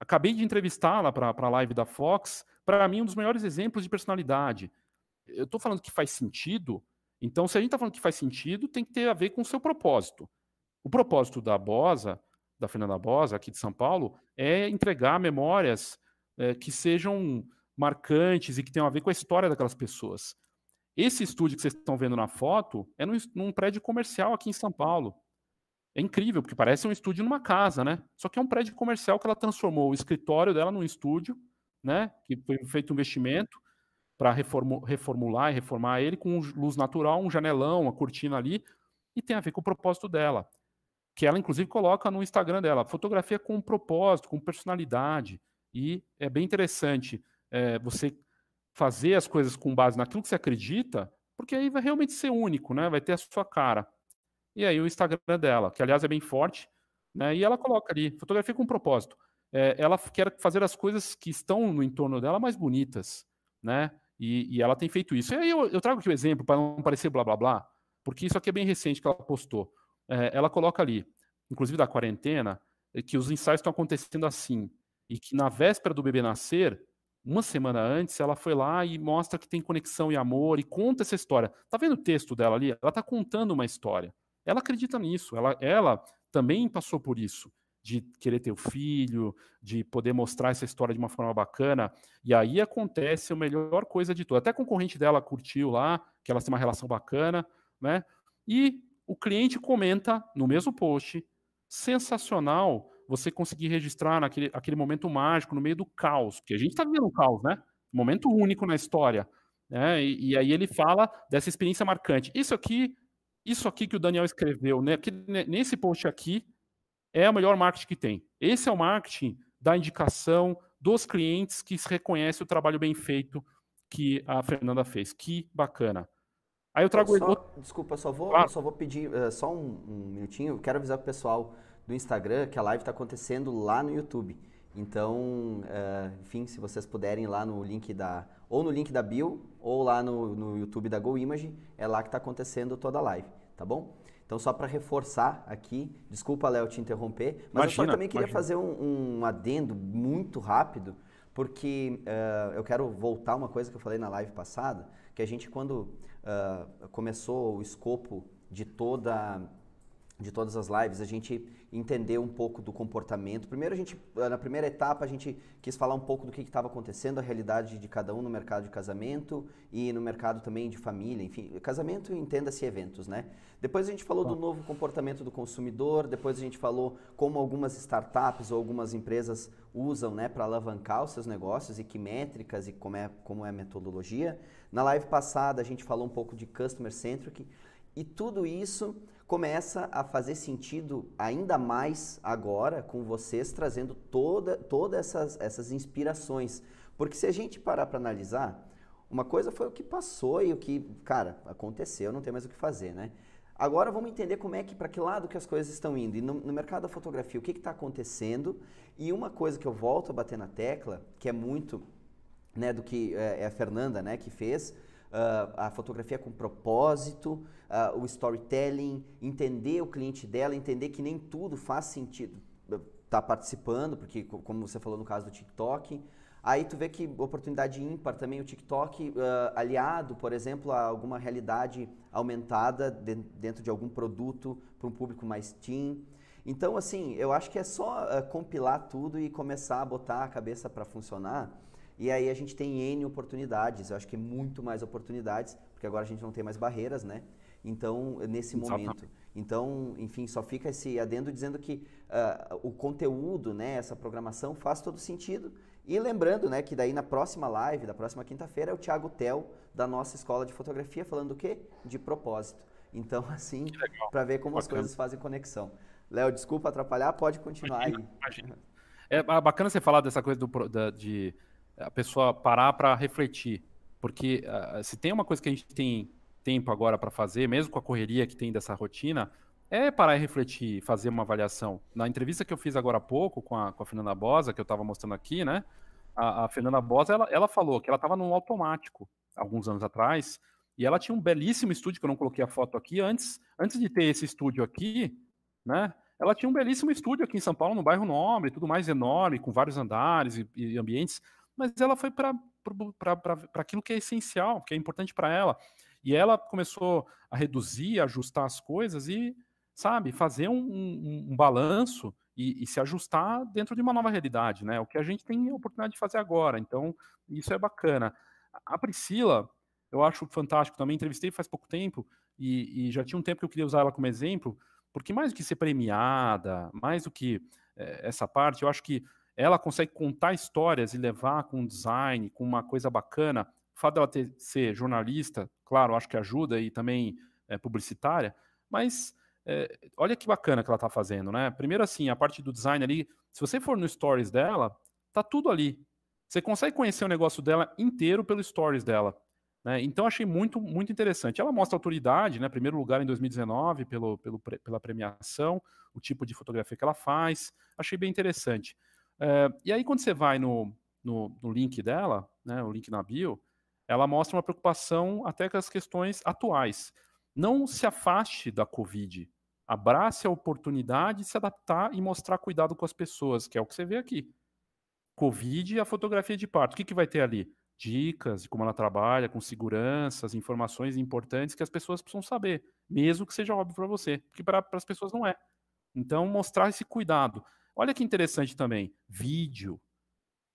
Acabei de entrevistá-la para a live da Fox. Para mim, um dos melhores exemplos de personalidade. Eu estou falando que faz sentido, então, se a gente está falando que faz sentido, tem que ter a ver com o seu propósito. O propósito da Bosa da Fernanda Bosa, aqui de São Paulo, é entregar memórias é, que sejam marcantes e que tenham a ver com a história daquelas pessoas. Esse estúdio que vocês estão vendo na foto é num, num prédio comercial aqui em São Paulo. É incrível, porque parece um estúdio numa casa, né? Só que é um prédio comercial que ela transformou o escritório dela num estúdio, né? Que foi feito um investimento para reformular e reformar ele com luz natural, um janelão, uma cortina ali, e tem a ver com o propósito dela que ela inclusive coloca no Instagram dela, fotografia com propósito, com personalidade, e é bem interessante é, você fazer as coisas com base naquilo que você acredita, porque aí vai realmente ser único, né? Vai ter a sua cara. E aí o Instagram dela, que aliás é bem forte, né? E ela coloca ali, fotografia com propósito. É, ela quer fazer as coisas que estão no entorno dela mais bonitas, né? E, e ela tem feito isso. E aí eu, eu trago aqui o exemplo para não parecer blá blá blá, porque isso aqui é bem recente que ela postou é, ela coloca ali, inclusive da quarentena, é que os ensaios estão acontecendo assim, e que na véspera do bebê nascer, uma semana antes, ela foi lá e mostra que tem conexão e amor e conta essa história. Tá vendo o texto dela ali? Ela tá contando uma história. Ela acredita nisso. Ela, ela também passou por isso, de querer ter o filho, de poder mostrar essa história de uma forma bacana. E aí acontece a melhor coisa de tudo. Até a concorrente dela curtiu lá, que elas têm uma relação bacana, né? E o cliente comenta no mesmo post, sensacional você conseguir registrar naquele aquele momento mágico no meio do caos, porque a gente está vivendo um caos, né? Momento único na história. Né? E, e, aí ele fala dessa experiência marcante. Isso aqui, isso aqui que o Daniel escreveu, né? Que, nesse post aqui, é o melhor marketing que tem. Esse é o marketing da indicação dos clientes que reconhece o trabalho bem feito que a Fernanda fez. Que bacana. Aí eu trago. Só, desculpa, só vou, claro. só vou pedir uh, só um, um minutinho. Eu quero avisar pro pessoal do Instagram que a live está acontecendo lá no YouTube. Então, uh, enfim, se vocês puderem lá no link da. Ou no link da Bill, ou lá no, no YouTube da GoImage, é lá que está acontecendo toda a live, tá bom? Então, só para reforçar aqui, desculpa, Léo, te interromper, mas imagina, eu só também queria imagina. fazer um, um, adendo muito rápido, porque uh, eu quero voltar uma coisa que eu falei na live passada, que a gente, quando uh, começou o escopo de toda de todas as lives, a gente entendeu um pouco do comportamento. Primeiro, a gente, ah, na primeira etapa, a gente quis falar um pouco do que estava acontecendo, a realidade de cada um no mercado de casamento e no mercado também de família, enfim, casamento entenda-se eventos, né? Depois a gente falou do novo comportamento do consumidor, depois a gente falou como algumas startups ou algumas empresas usam, né, para alavancar os seus negócios e que métricas e como é, como é a metodologia. Na live passada, a gente falou um pouco de customer centric e tudo isso começa a fazer sentido ainda mais agora com vocês trazendo toda, todas essas, essas inspirações. Porque se a gente parar para analisar, uma coisa foi o que passou e o que, cara, aconteceu, não tem mais o que fazer, né? Agora vamos entender como é que, para que lado que as coisas estão indo. E no, no mercado da fotografia, o que está acontecendo? E uma coisa que eu volto a bater na tecla, que é muito né, do que é, é a Fernanda né, que fez, uh, a fotografia com propósito, uh, o storytelling, entender o cliente dela, entender que nem tudo faz sentido estar tá participando, porque como você falou no caso do TikTok, aí tu vê que oportunidade ímpar também o TikTok uh, aliado, por exemplo, a alguma realidade aumentada de, dentro de algum produto para um público mais teen. Então, assim, eu acho que é só uh, compilar tudo e começar a botar a cabeça para funcionar. E aí a gente tem N oportunidades, eu acho que é muito mais oportunidades, porque agora a gente não tem mais barreiras, né? Então, nesse Exatamente. momento. Então, enfim, só fica esse adendo dizendo que uh, o conteúdo, né, essa programação faz todo sentido. E lembrando, né, que daí na próxima live, da próxima quinta-feira, é o Thiago Tel, da nossa escola de fotografia, falando o quê? De propósito. Então, *laughs* assim, para ver como bacana. as coisas fazem conexão. Léo, desculpa atrapalhar, pode continuar imagina, aí. Imagina. É bacana você falar dessa coisa do, da, de a pessoa parar para refletir. Porque uh, se tem uma coisa que a gente tem tempo agora para fazer, mesmo com a correria que tem dessa rotina, é parar e refletir, fazer uma avaliação. Na entrevista que eu fiz agora há pouco com a, com a Fernanda Bosa, que eu estava mostrando aqui, né? A, a Fernanda Bosa, ela, ela falou que ela estava no automático alguns anos atrás, e ela tinha um belíssimo estúdio, que eu não coloquei a foto aqui, antes, antes de ter esse estúdio aqui, né? Ela tinha um belíssimo estúdio aqui em São Paulo, no bairro Nobre, tudo mais enorme, com vários andares e, e ambientes, mas ela foi para aquilo que é essencial, que é importante para ela. E ela começou a reduzir, ajustar as coisas e, sabe, fazer um, um, um balanço e, e, se ajustar dentro de uma nova realidade, né? O que a gente tem a oportunidade de fazer agora. Então, isso é bacana. A Priscila, eu acho fantástico também. Entrevistei faz pouco tempo e, e já tinha um tempo que eu queria usar ela como exemplo, porque mais do que ser premiada, mais do que é, essa parte, eu acho que ela consegue contar histórias e levar com design, com uma coisa bacana o fato dela ter, ser jornalista, claro, acho que ajuda e também é, publicitária, mas é, olha que bacana que ela está fazendo, né? Primeiro assim, a parte do design ali, se você for no stories dela, tá tudo ali. Você consegue conhecer o negócio dela inteiro pelo stories dela. Né? Então achei muito, muito interessante. Ela mostra autoridade, né? Primeiro lugar em 2019 pelo, pelo, pela premiação, o tipo de fotografia que ela faz. Achei bem interessante. É, e aí, quando você vai no, no, no link dela, né, o link na bio, ela mostra uma preocupação até com as questões atuais. Não se afaste da Covid. Abrace a oportunidade de se adaptar e mostrar cuidado com as pessoas, que é o que você vê aqui. Covid e a fotografia de parto. O que, que vai ter ali? Dicas de como ela trabalha, com seguranças, informações importantes que as pessoas precisam saber, mesmo que seja óbvio para você, porque para as pessoas não é. Então, mostrar esse cuidado. Olha que interessante também, vídeo,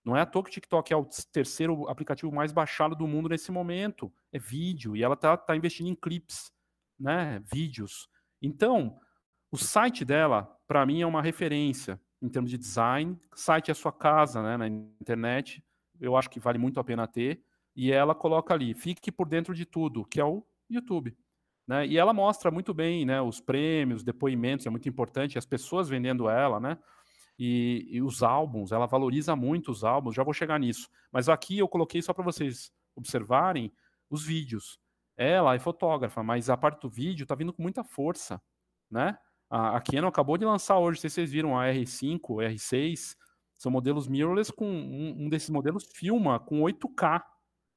não é à toa que o TikTok é o terceiro aplicativo mais baixado do mundo nesse momento. É vídeo. E ela está tá investindo em clips, né? Vídeos. Então, o site dela, para mim, é uma referência em termos de design. Site é a sua casa, né? Na internet. Eu acho que vale muito a pena ter. E ela coloca ali, fique por dentro de tudo, que é o YouTube. Né? E ela mostra muito bem né, os prêmios, depoimentos, é muito importante, as pessoas vendendo ela, né? E, e, os álbuns, ela valoriza muito os álbuns, já vou chegar nisso. Mas aqui eu coloquei só para vocês observarem os vídeos. Ela é fotógrafa, mas a parte do vídeo está vindo com muita força, né? A, a Canon acabou de lançar hoje, se vocês viram, a R5, R6, são modelos mirrorless com um, um desses modelos filma com 8K.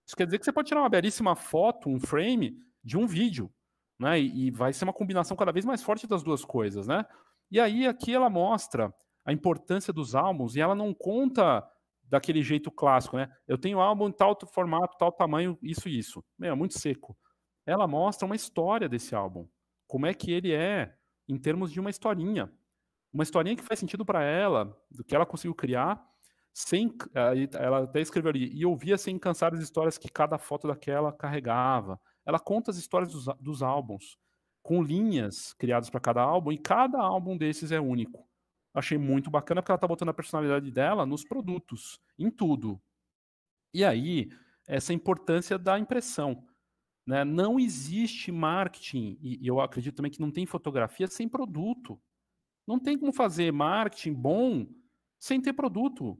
Isso quer dizer que você pode tirar uma belíssima foto, um frame de um vídeo, né? E, e vai ser uma combinação cada vez mais forte das duas coisas, né? E aí aqui ela mostra a importância dos álbuns e ela não conta daquele jeito clássico, né? Eu tenho álbum em tal formato, tal tamanho, isso e isso. Meu, é muito seco. Ela mostra uma história desse álbum. Como é que ele é em termos de uma historinha. Uma historinha que faz sentido para ela, do que ela conseguiu criar, sem ela até escreveu ali, e ouvia sem cansar as histórias que cada foto daquela carregava. Ela conta as histórias dos, dos álbuns, com linhas criadas para cada álbum, e cada álbum desses é único achei muito bacana porque ela tá botando a personalidade dela nos produtos, em tudo. E aí, essa importância da impressão. Né? Não existe marketing, e eu acredito também que não tem fotografia sem produto. Não tem como fazer marketing bom sem ter produto.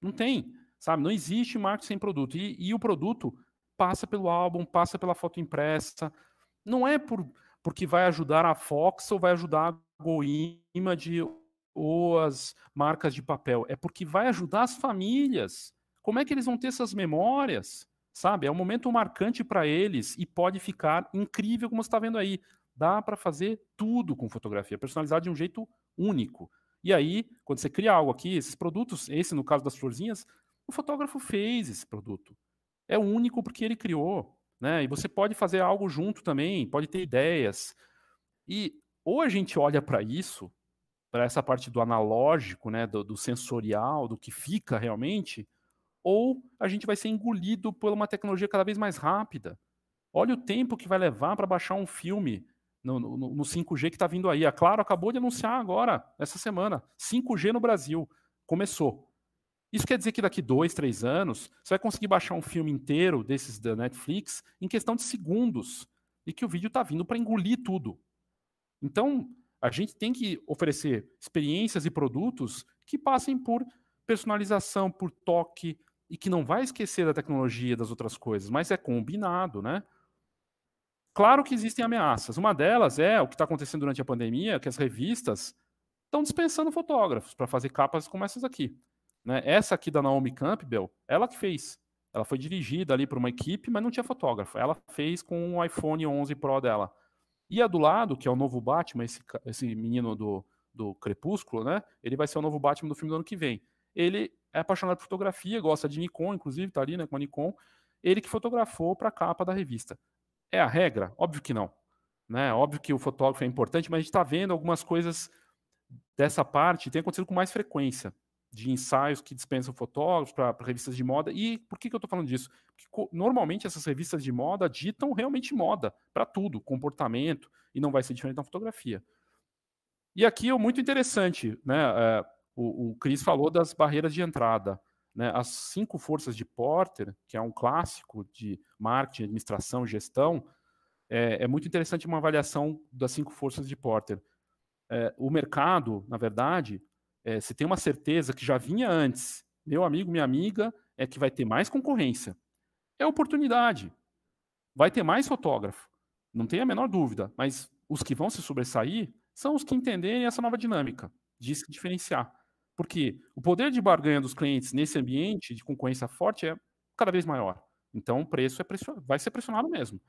Não tem, sabe? Não existe marketing sem produto. E, e o produto passa pelo álbum, passa pela foto impressa. Não é por, porque vai ajudar a Fox ou vai ajudar a GoImage ou as marcas de papel, é porque vai ajudar as famílias. Como é que eles vão ter essas memórias? Sabe? É um momento marcante para eles e pode ficar incrível, como você está vendo aí. Dá para fazer tudo com fotografia, personalizar de um jeito único. E aí, quando você cria algo aqui, esses produtos, esse no caso das florzinhas, o fotógrafo fez esse produto. É único porque ele criou. Né? E você pode fazer algo junto também, pode ter ideias. E ou a gente olha para isso para essa parte do analógico, né, do, do, sensorial, do que fica realmente, ou a gente vai ser engolido por uma tecnologia cada vez mais rápida. Olha o tempo que vai levar para baixar um filme no, no, no 5G que está vindo aí. A Claro acabou de anunciar agora, essa semana, 5G no Brasil. Começou. Isso quer dizer que daqui dois, três anos, você vai conseguir baixar um filme inteiro desses da Netflix em questão de segundos. E que o vídeo está vindo para engolir tudo. Então, a gente tem que oferecer experiências e produtos que passem por personalização, por toque, e que não vai esquecer da tecnologia das outras coisas, mas é combinado, né? Claro que existem ameaças. Uma delas é o que está acontecendo durante a pandemia, que as revistas estão dispensando fotógrafos para fazer capas como essas aqui. Né? Essa aqui da Naomi Campbell, ela que fez. Ela foi dirigida ali por uma equipe, mas não tinha fotógrafo. Ela fez com o iPhone 11 Pro dela. E a do lado, que é o novo Batman, esse, esse menino do, do Crepúsculo, né? Ele vai ser o novo Batman do filme do ano que vem. Ele é apaixonado por fotografia, gosta de Nikon, inclusive, tá ali, né, com a Nikon. Ele que fotografou para a capa da revista. É a regra? Óbvio que não. Né? Óbvio que o fotógrafo é importante, mas a gente está vendo algumas coisas dessa parte tem acontecido com mais frequência de ensaios que dispensam fotógrafos para revistas de moda. E por que, que eu estou falando disso? Porque normalmente essas revistas de moda ditam realmente moda para tudo, comportamento, e não vai ser diferente na fotografia. E aqui é muito interessante, né? É, o, o Cris falou das barreiras de entrada. Né? As cinco forças de Porter, que é um clássico de marketing, administração, gestão, é, é muito interessante uma avaliação das cinco forças de Porter. É, o mercado, na verdade, é, se tem uma certeza que já vinha antes, meu amigo, minha amiga, é que vai ter mais concorrência. É oportunidade. Vai ter mais fotógrafo. Não tem a menor dúvida. Mas os que vão se sobressair são os que entenderem essa nova dinâmica de se diferenciar. Porque o poder de barganha dos clientes nesse ambiente de concorrência forte é cada vez maior. Então o preço é vai ser pressionado mesmo.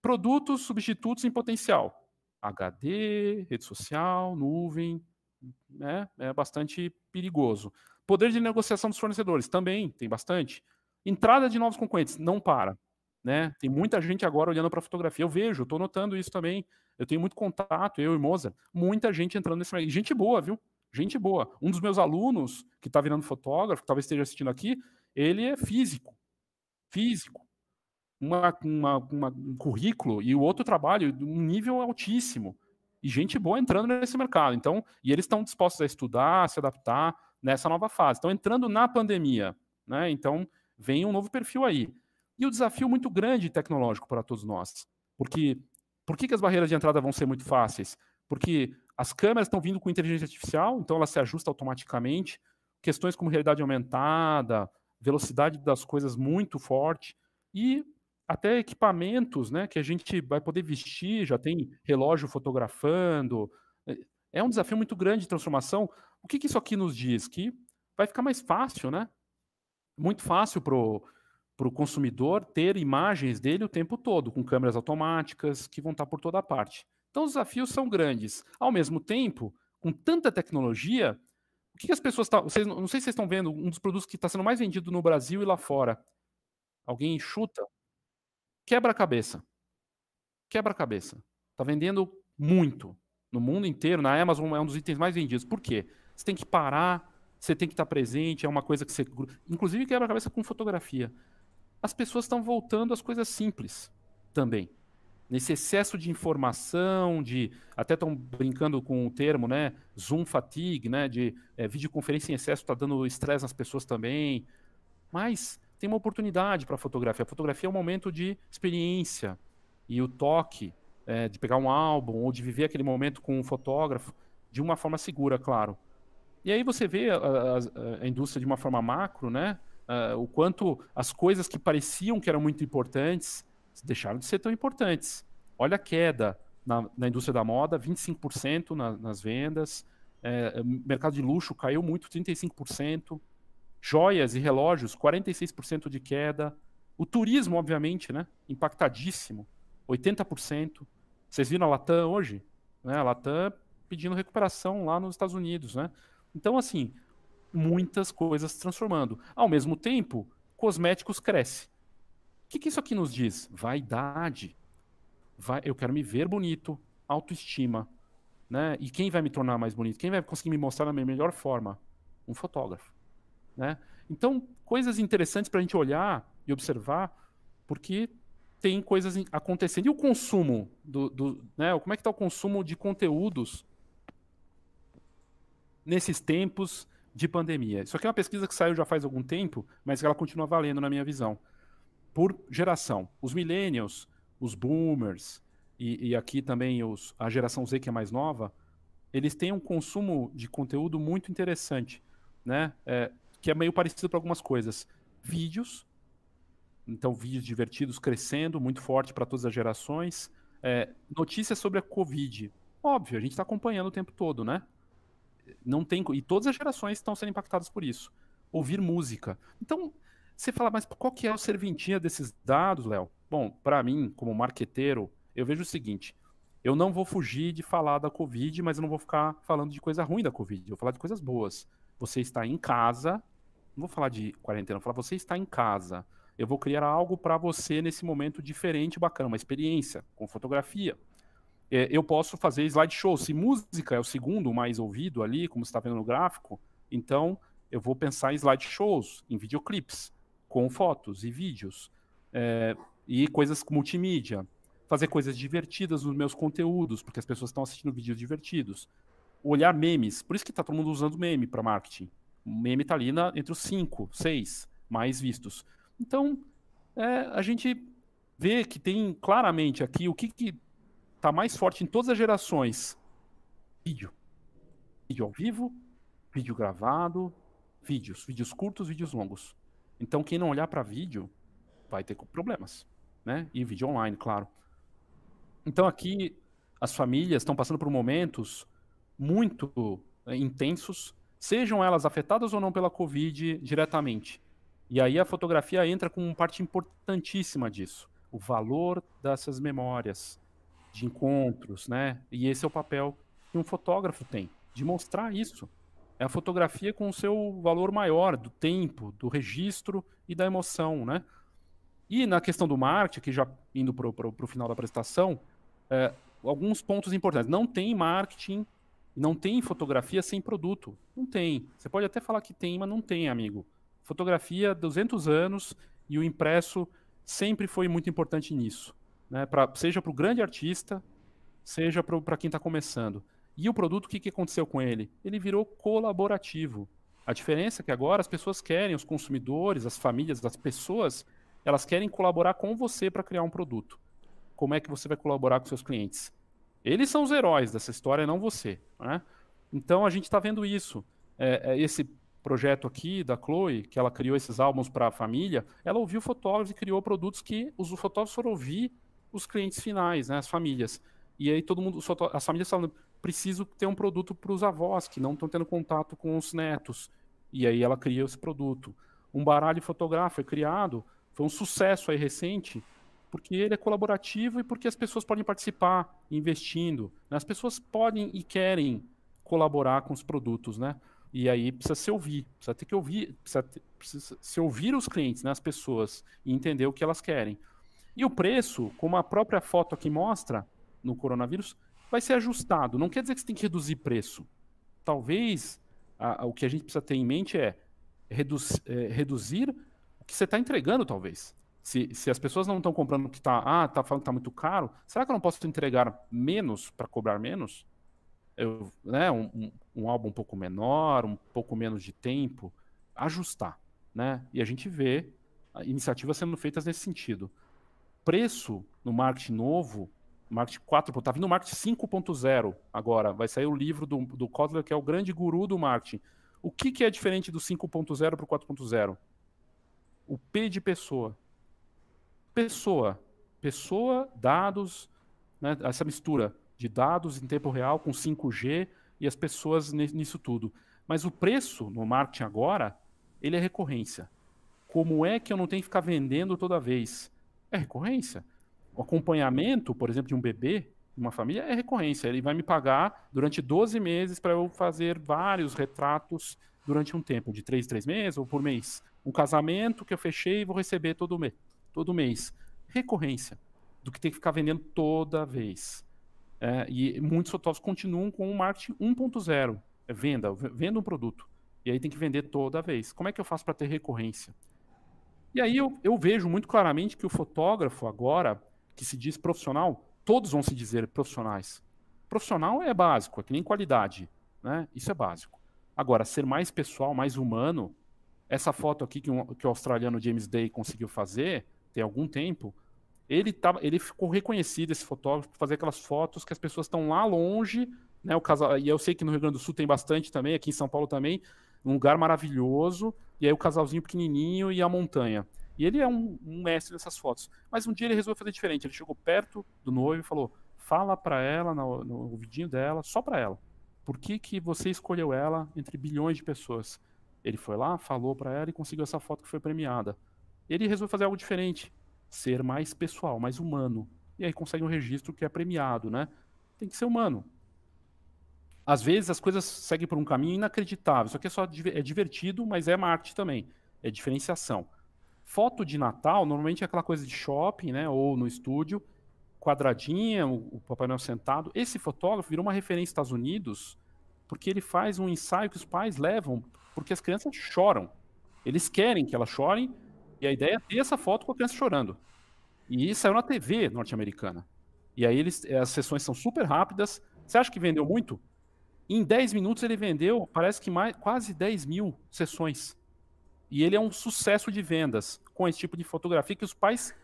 Produtos substitutos em potencial. HD, rede social, nuvem, né, é bastante perigoso. Poder de negociação dos fornecedores também tem bastante. Entrada de novos concorrentes não para. Né? Tem muita gente agora olhando para a fotografia. Eu vejo, estou notando isso também. Eu tenho muito contato, eu e Mozart, muita gente entrando nesse mercado. Gente boa, viu? Gente boa. Um dos meus alunos, que está virando fotógrafo, que talvez esteja assistindo aqui, ele é físico. Físico. Uma, uma, uma, um currículo e o outro trabalho, um nível altíssimo e gente boa entrando nesse mercado. Então, e eles estão dispostos a estudar, a se adaptar nessa nova fase. Estão entrando na pandemia, né? Então, vem um novo perfil aí. E o desafio muito grande tecnológico para todos nós. Porque por que, que as barreiras de entrada vão ser muito fáceis? Porque as câmeras estão vindo com inteligência artificial, então ela se ajusta automaticamente. Questões como realidade aumentada, velocidade das coisas muito forte. E até equipamentos né, que a gente vai poder vestir, já tem relógio fotografando. É um desafio muito grande de transformação. O que, que isso aqui nos diz? Que vai ficar mais fácil, né? Muito fácil para o consumidor ter imagens dele o tempo todo, com câmeras automáticas que vão estar por toda parte. Então os desafios são grandes. Ao mesmo tempo, com tanta tecnologia, o que, que as pessoas estão. Não sei se vocês estão vendo um dos produtos que está sendo mais vendido no Brasil e lá fora. Alguém chuta? Quebra-cabeça. Quebra-cabeça. Está vendendo muito. No mundo inteiro, na Amazon é um dos itens mais vendidos. Por quê? Você tem que parar, você tem que estar presente, é uma coisa que você. Inclusive quebra-cabeça com fotografia. As pessoas estão voltando às coisas simples também. Nesse excesso de informação, de. Até estão brincando com o termo, né? Zoom fatigue, né? De é, videoconferência em excesso está dando estresse nas pessoas também. Mas tem uma oportunidade para fotografia. A fotografia é um momento de experiência e o toque é, de pegar um álbum ou de viver aquele momento com um fotógrafo de uma forma segura, claro. E aí você vê a, a, a indústria de uma forma macro, né? Uh, o quanto as coisas que pareciam que eram muito importantes deixaram de ser tão importantes. Olha a queda na, na indústria da moda, 25% na, nas vendas. É, mercado de luxo caiu muito, 35%. Joias e relógios, 46% de queda. O turismo, obviamente, né? Impactadíssimo, 80%. Vocês viram a Latam hoje? Né? A Latam pedindo recuperação lá nos Estados Unidos, né? Então, assim, muitas coisas se transformando. Ao mesmo tempo, cosméticos cresce. O que, que isso aqui nos diz? Vaidade. Vai, eu quero me ver bonito, autoestima. Né? E quem vai me tornar mais bonito? Quem vai conseguir me mostrar na minha melhor forma? Um fotógrafo. Né? Então, coisas interessantes para a gente olhar e observar, porque tem coisas acontecendo. E o consumo do, do né? Como é que está o consumo de conteúdos nesses tempos de pandemia? Isso aqui é uma pesquisa que saiu já faz algum tempo, mas ela continua valendo na minha visão. Por geração, os millennials, os boomers e, e aqui também os, a geração Z que é mais nova, eles têm um consumo de conteúdo muito interessante, né? É, que é meio parecido para algumas coisas. Vídeos, então vídeos divertidos crescendo, muito forte para todas as gerações. É, notícias sobre a Covid. Óbvio, a gente está acompanhando o tempo todo, né? Não tem e todas as gerações estão sendo impactadas por isso. Ouvir música. Então você fala, mas qual que é o serventia desses dados, Léo? Bom, para mim, como marqueteiro, eu vejo o seguinte: eu não vou fugir de falar da Covid, mas eu não vou ficar falando de coisa ruim da Covid. Eu vou falar de coisas boas. Você está em casa, não vou falar de quarentena, vou falar você está em casa. Eu vou criar algo para você nesse momento diferente, bacana, uma experiência com fotografia. É, eu posso fazer slideshow. Se música é o segundo mais ouvido ali, como está vendo no gráfico, então eu vou pensar em slideshows, em videoclips, com fotos e vídeos, é, e coisas multimídia. Fazer coisas divertidas nos meus conteúdos, porque as pessoas estão assistindo vídeos divertidos. Olhar memes, por isso que está todo mundo usando meme para marketing. O meme está ali na, entre os cinco, seis mais vistos. Então, é, a gente vê que tem claramente aqui o que está mais forte em todas as gerações: vídeo. Vídeo ao vivo, vídeo gravado, vídeos, vídeos curtos, vídeos longos. Então, quem não olhar para vídeo vai ter problemas, né? E vídeo online, claro. Então, aqui as famílias estão passando por momentos muito é, intensos, sejam elas afetadas ou não pela Covid diretamente. E aí a fotografia entra como parte importantíssima disso, o valor dessas memórias de encontros, né? E esse é o papel que um fotógrafo tem, de mostrar isso. É a fotografia com o seu valor maior do tempo, do registro e da emoção, né? E na questão do marketing, que já indo para o final da apresentação, é, alguns pontos importantes. Não tem marketing, não tem fotografia sem produto. Não tem. Você pode até falar que tem, mas não tem, amigo. Fotografia, 200 anos, e o impresso sempre foi muito importante nisso. Né? Pra, seja para o grande artista, seja para quem está começando. E o produto, o que, que aconteceu com ele? Ele virou colaborativo. A diferença é que agora as pessoas querem, os consumidores, as famílias, as pessoas, elas querem colaborar com você para criar um produto. Como é que você vai colaborar com seus clientes? Eles são os heróis dessa história, não você. Né? Então a gente está vendo isso. É, é, esse projeto aqui da Chloe, que ela criou esses álbuns para a família, ela ouviu fotógrafos e criou produtos que os fotógrafos foram ouvir os clientes finais, né, as famílias. E aí todo mundo, as famílias falam, preciso ter um produto para os avós que não estão tendo contato com os netos. E aí ela criou esse produto. Um baralho fotográfico foi criado, foi um sucesso aí recente, porque ele é colaborativo e porque as pessoas podem participar investindo. Né? As pessoas podem e querem colaborar com os produtos, né? E aí precisa se ouvir, precisa ter que ouvir, precisa, ter, precisa se ouvir os clientes, né, as pessoas, e entender o que elas querem. E o preço, como a própria foto aqui mostra no coronavírus, vai ser ajustado. Não quer dizer que você tem que reduzir preço. Talvez a, a, o que a gente precisa ter em mente é, reduz, é reduzir o que você está entregando, talvez. Se, se as pessoas não estão comprando que está, ah, tá falando que está muito caro, será que eu não posso entregar menos para cobrar menos? eu, né, um, um, álbum um pouco menor, um pouco menos de tempo, ajustar, né? E a gente vê iniciativas sendo feitas nesse sentido. Preço no marketing novo, marketing 4, tá vindo o marketing 5.0 agora, vai sair o livro do, do Kotler, que é o grande guru do marketing. O que, que é diferente do 5.0 para o 4.0? O P de pessoa. Pessoa. Pessoa, dados, né, essa mistura de dados em tempo real com 5G e as pessoas nisso tudo. Mas o preço no marketing agora, ele é recorrência. Como é que eu não tenho que ficar vendendo toda vez? É recorrência. O acompanhamento, por exemplo, de um bebê, de uma família, é recorrência. Ele vai me pagar durante 12 meses para eu fazer vários retratos durante um tempo, de 3 3 meses ou por mês. Um casamento que eu fechei e vou receber todo, mês. Todo mês. Recorrência. Do que ter que ficar vendendo toda vez. É, e muitos fotógrafos continuam com o marketing 1.0, é venda, venda um produto. E aí tem que vender toda vez. Como é que eu faço para ter recorrência? E aí eu, eu vejo muito claramente que o fotógrafo agora, que se diz profissional, todos vão se dizer profissionais. Profissional é básico, é que nem qualidade, né? Isso é básico. Agora, ser mais pessoal, mais humano, essa foto aqui que, um, que o australiano James Day conseguiu fazer, tem algum tempo, ele, tava, ele ficou reconhecido, esse fotógrafo, por fazer aquelas fotos que as pessoas estão lá longe, né? O casal, e eu sei que no Rio Grande do Sul tem bastante também, aqui em São Paulo também, um lugar maravilhoso, e aí o casalzinho pequenininho e a montanha. E ele é um, um mestre nessas fotos. Mas um dia ele resolveu fazer diferente. Ele chegou perto do noivo e falou: fala para ela, no, no ouvidinho dela, só para ela. Por que, que você escolheu ela entre bilhões de pessoas? Ele foi lá, falou para ela e conseguiu essa foto que foi premiada. Ele resolveu fazer algo diferente, ser mais pessoal, mais humano. E aí consegue um registro que é premiado, né? Tem que ser humano. Às vezes as coisas seguem por um caminho inacreditável. Isso aqui é só é divertido, mas é marketing também. É diferenciação. Foto de Natal, normalmente é aquela coisa de shopping, né? Ou no estúdio, quadradinha, o, o Papai Noel sentado. Esse fotógrafo virou uma referência nos Estados Unidos porque ele faz um ensaio que os pais levam, porque as crianças choram. Eles querem que elas chorem, e a ideia é ter essa foto com a criança chorando. E isso saiu na TV norte-americana. E aí eles, as sessões são super rápidas. Você acha que vendeu muito? Em 10 minutos ele vendeu, parece que mais, quase 10 mil sessões. E ele é um sucesso de vendas com esse tipo de fotografia que os pais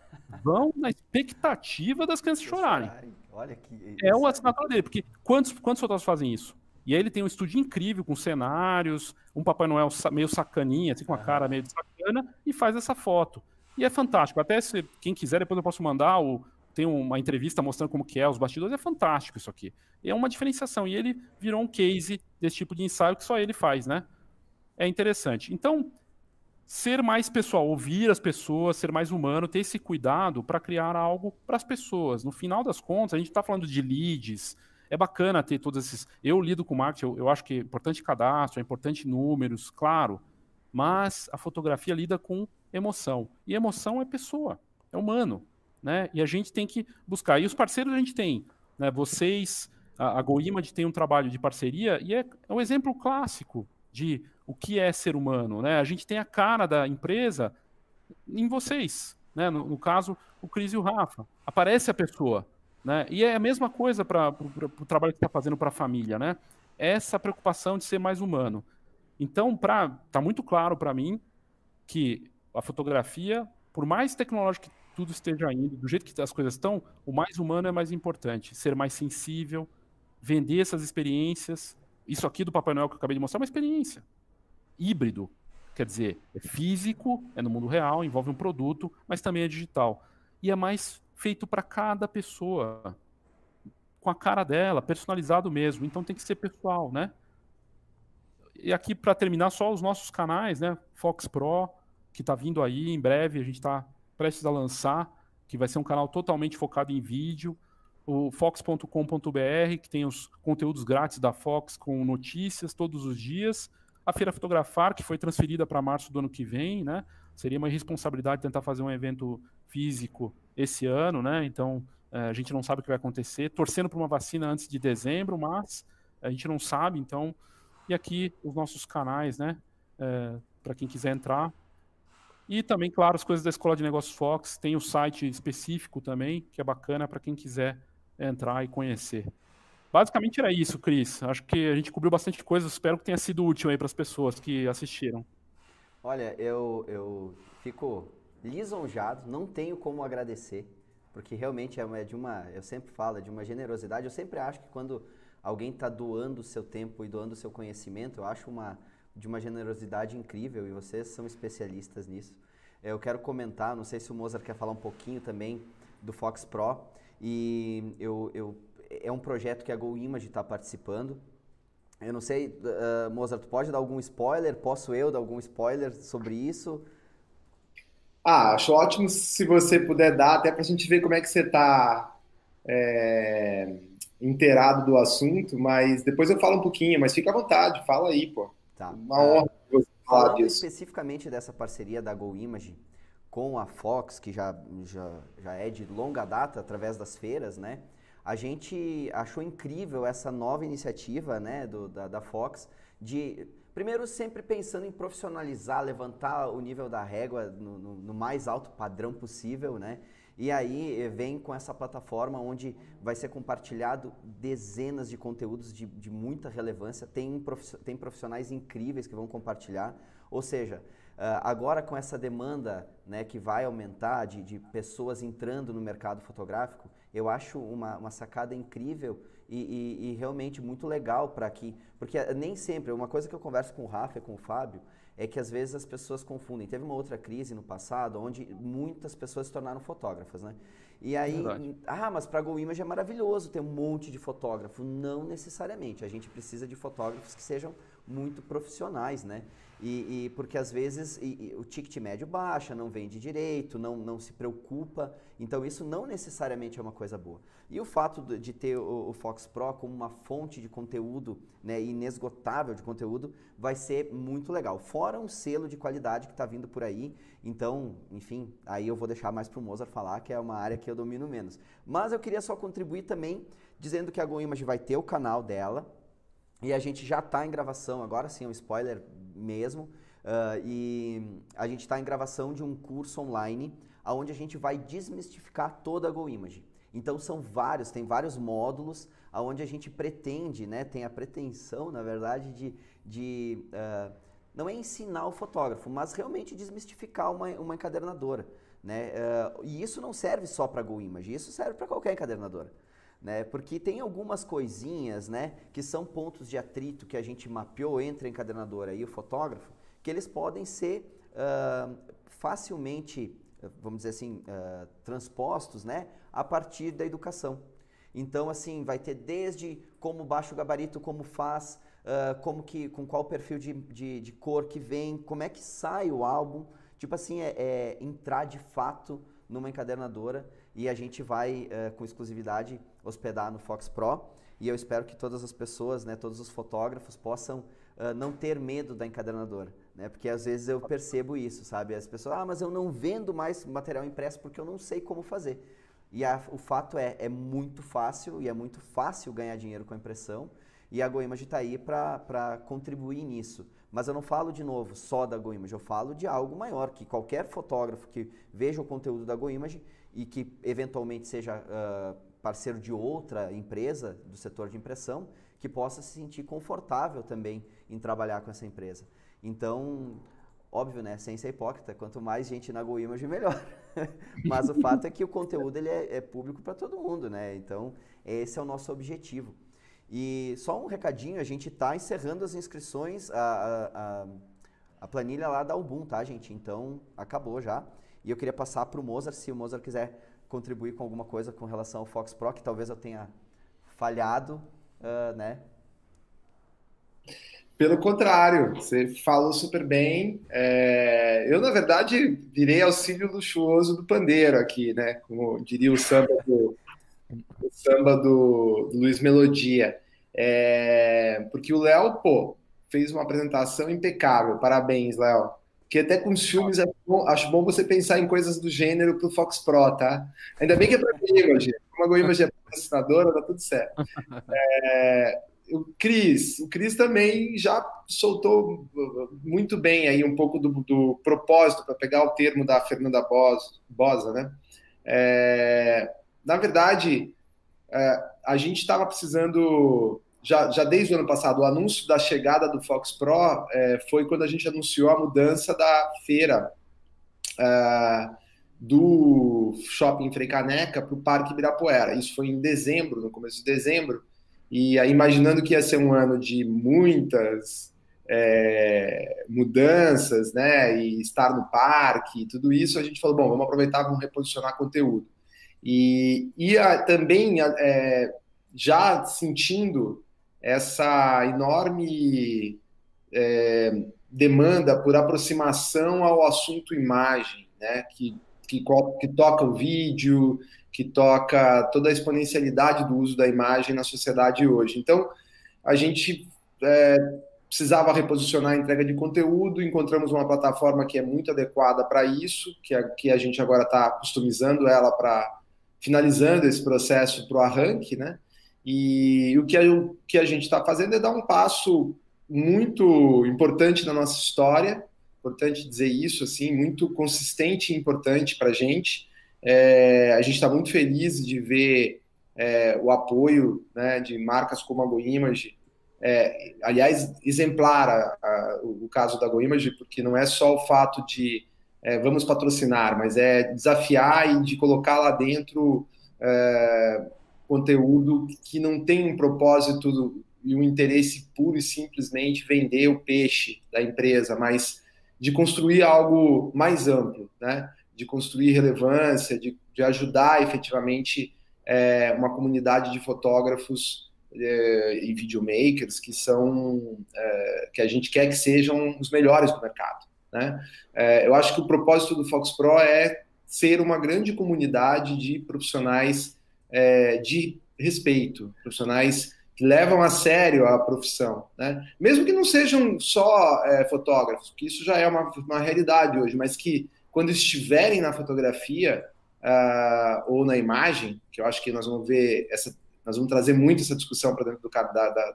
vão na expectativa das crianças chorarem. Olha que. É o assinatura dele, porque quantos, quantos fotógrafos fazem isso? E aí ele tem um estúdio incrível com cenários, um Papai Noel meio sacaninha, assim, com a cara meio de sacana, e faz essa foto. E é fantástico. Até se quem quiser, depois eu posso mandar o, tem uma entrevista mostrando como que é os bastidores, é fantástico isso aqui. É uma diferenciação. E ele virou um case desse tipo de ensaio que só ele faz, né? É interessante. Então, ser mais pessoal, ouvir as pessoas, ser mais humano, ter esse cuidado para criar algo para as pessoas. No final das contas, a gente está falando de leads, é bacana ter todos esses. Eu lido com marketing, eu, eu acho que é importante cadastro, é importante números, claro, mas a fotografia lida com emoção. E emoção é pessoa, é humano. Né? E a gente tem que buscar. E os parceiros a gente tem. Né? Vocês, a, a GoImage tem um trabalho de parceria e é, é um exemplo clássico de o que é ser humano. Né? A gente tem a cara da empresa em vocês. Né? No, no caso, o Cris e o Rafa. Aparece a pessoa. Né? E é a mesma coisa para o trabalho que está fazendo para a família. Né? Essa preocupação de ser mais humano. Então, está muito claro para mim que a fotografia, por mais tecnológica que tudo esteja indo, do jeito que as coisas estão, o mais humano é mais importante. Ser mais sensível, vender essas experiências isso aqui do Papai Noel que eu acabei de mostrar é uma experiência. Híbrido. Quer dizer, é físico, é no mundo real, envolve um produto, mas também é digital. E é mais feito para cada pessoa, com a cara dela, personalizado mesmo. Então tem que ser pessoal, né? E aqui, para terminar, só os nossos canais, né? Fox Pro, que está vindo aí em breve, a gente está prestes a lançar, que vai ser um canal totalmente focado em vídeo o fox.com.br, que tem os conteúdos grátis da Fox com notícias todos os dias. A Feira Fotografar, que foi transferida para março do ano que vem, né? Seria uma irresponsabilidade tentar fazer um evento físico esse ano, né? Então, é, a gente não sabe o que vai acontecer. Torcendo para uma vacina antes de dezembro, mas a gente não sabe, então. E aqui os nossos canais, né? É, para quem quiser entrar. E também, claro, as coisas da Escola de Negócios Fox. Tem o site específico também, que é bacana para quem quiser entrar e conhecer. Basicamente era isso, Cris. Acho que a gente cobriu bastante coisa. Espero que tenha sido útil aí para as pessoas que assistiram. Olha, eu, eu fico lisonjado, não tenho como agradecer, porque realmente é, é de uma, eu sempre falo, é de uma generosidade. Eu sempre acho que quando alguém está doando o seu tempo e doando o seu conhecimento, eu acho uma, de uma generosidade incrível e vocês são especialistas nisso. Eu quero comentar, não sei se o Mozart quer falar um pouquinho também do Fox Pro. E eu, eu, é um projeto que a Go Image está participando. Eu não sei, uh, Mozart, pode dar algum spoiler? Posso eu dar algum spoiler sobre isso? Ah, acho ótimo se você puder dar, até para a gente ver como é que você está é, inteirado do assunto, mas depois eu falo um pouquinho, mas fica à vontade, fala aí, pô. Tá. Uma honra você falar Falando disso. especificamente dessa parceria da Go Image, com a Fox, que já, já, já é de longa data através das feiras, né? A gente achou incrível essa nova iniciativa né, do, da, da Fox de Primeiro, sempre pensando em profissionalizar, levantar o nível da régua no, no, no mais alto padrão possível, né? E aí eh, vem com essa plataforma onde vai ser compartilhado dezenas de conteúdos de, de muita relevância. Tem, tem profissionais incríveis que vão compartilhar. Ou seja, ah, agora com essa demanda né, que vai aumentar de, de pessoas entrando no mercado fotográfico, eu acho uma, uma sacada incrível e, e, e realmente muito legal para que. Porque nem sempre, uma coisa que eu converso com o Rafa e com o Fábio é que às vezes as pessoas confundem. Teve uma outra crise no passado onde muitas pessoas se tornaram fotógrafas, né? E aí, Verdade. ah, mas para Go Image é maravilhoso ter um monte de fotógrafo. Não necessariamente. A gente precisa de fotógrafos que sejam muito profissionais, né? E, e porque às vezes e, e o ticket médio baixa, não vende direito, não, não se preocupa. Então isso não necessariamente é uma coisa boa. E o fato de ter o, o Fox Pro como uma fonte de conteúdo né, inesgotável de conteúdo vai ser muito legal. Fora um selo de qualidade que está vindo por aí. Então, enfim, aí eu vou deixar mais para o Mozart falar, que é uma área que eu domino menos. Mas eu queria só contribuir também dizendo que a GoImage vai ter o canal dela, e a gente já está em gravação, agora sim, é um spoiler mesmo. Uh, e a gente está em gravação de um curso online onde a gente vai desmistificar toda a GoImage. Então são vários, tem vários módulos onde a gente pretende, né, tem a pretensão, na verdade, de, de uh, não é ensinar o fotógrafo, mas realmente desmistificar uma, uma encadernadora. Né? Uh, e isso não serve só para GoImage, isso serve para qualquer encadernadora né? Porque tem algumas coisinhas, né, que são pontos de atrito que a gente mapeou entre a encadenadora e o fotógrafo, que eles podem ser uh, facilmente, vamos dizer assim, uh, transpostos, né, a partir da educação. Então, assim, vai ter desde como baixa o gabarito, como faz, uh, como que, com qual perfil de, de, de, cor que vem, como é que sai o álbum. Tipo assim, é, é entrar de fato numa encadernadora e a gente vai, uh, com exclusividade, hospedar no Fox Pro. E eu espero que todas as pessoas, né, todos os fotógrafos possam uh, não ter medo da encadernadora. Né? Porque às vezes eu percebo isso, sabe? As pessoas, ah, mas eu não vendo mais material impresso porque eu não sei como fazer. E a, o fato é, é muito fácil e é muito fácil ganhar dinheiro com a impressão. E a GoImage está aí para contribuir nisso. Mas eu não falo de novo só da GoImage, eu falo de algo maior, que qualquer fotógrafo que veja o conteúdo da GoImage e que eventualmente seja uh, parceiro de outra empresa do setor de impressão, que possa se sentir confortável também em trabalhar com essa empresa. Então, óbvio, né, sem ser hipócrita, quanto mais gente na GoImage, *laughs* melhor. Mas o fato é que o conteúdo ele é, é público para todo mundo, né? Então, esse é o nosso objetivo. E só um recadinho, a gente está encerrando as inscrições, a, a, a, planilha lá da Album, tá, gente? Então, acabou já. E eu queria passar para o Mozart, se o Mozart quiser contribuir com alguma coisa com relação ao Fox Pro, que talvez eu tenha falhado, uh, né? Pelo contrário, você falou super bem. É, eu, na verdade, virei auxílio luxuoso do pandeiro aqui, né? Como diria o samba do, o samba do, do Luiz Melodia. É, porque o Léo, pô, fez uma apresentação impecável. Parabéns, Léo. Que até com os filmes é bom, acho bom você pensar em coisas do gênero pro Fox Pro, tá? Ainda bem que é para GoImage. Como a GoImage é patrocinadora, tá tudo certo. *laughs* É, o Cris, o Cris também já soltou muito bem aí um pouco do, do propósito, para pegar o termo da Fernanda Bosa, né? É, na verdade, é, a gente estava precisando já, já desde o ano passado, o anúncio da chegada do Fox Pro é, foi quando a gente anunciou a mudança da feira é, do Shopping Freicaneca para o Parque Ibirapuera. Isso foi em dezembro, no começo de dezembro, e aí, imaginando que ia ser um ano de muitas é, mudanças, né, e estar no parque, tudo isso, a gente falou, bom, vamos aproveitar, vamos reposicionar conteúdo. E, e a, também é, já sentindo essa enorme é, demanda por aproximação ao assunto imagem, né? que, que, que toca o vídeo, que toca toda a exponencialidade do uso da imagem na sociedade hoje. Então, a gente é, precisava reposicionar a entrega de conteúdo, encontramos uma plataforma que é muito adequada para isso, que, é, que a gente agora está customizando ela para finalizando esse processo para o arranque, né? E o que a, o que a gente está fazendo é dar um passo muito importante na nossa história, importante dizer isso, assim, muito consistente e importante para a gente. É, a gente está muito feliz de ver é, o apoio né, de marcas como a GoImage, é, aliás, exemplar a, a, o caso da GoImage, porque não é só o fato de é, vamos patrocinar, mas é desafiar e de colocar lá dentro é, conteúdo que não tem um propósito e um interesse puro e simplesmente vender o peixe da empresa, mas de construir algo mais amplo, né? de construir relevância, de, de ajudar efetivamente é, uma comunidade de fotógrafos é, e videomakers que são é, que a gente quer que sejam os melhores do mercado. Né? É, eu acho que o propósito do Fox Pro é ser uma grande comunidade de profissionais é, de respeito, profissionais que levam a sério a profissão, né? Mesmo que não sejam só é, fotógrafos, que isso já é uma, uma realidade hoje, mas que quando estiverem na fotografia uh, ou na imagem, que eu acho que nós vamos ver essa, nós vamos trazer muito essa discussão para dentro do, da, da,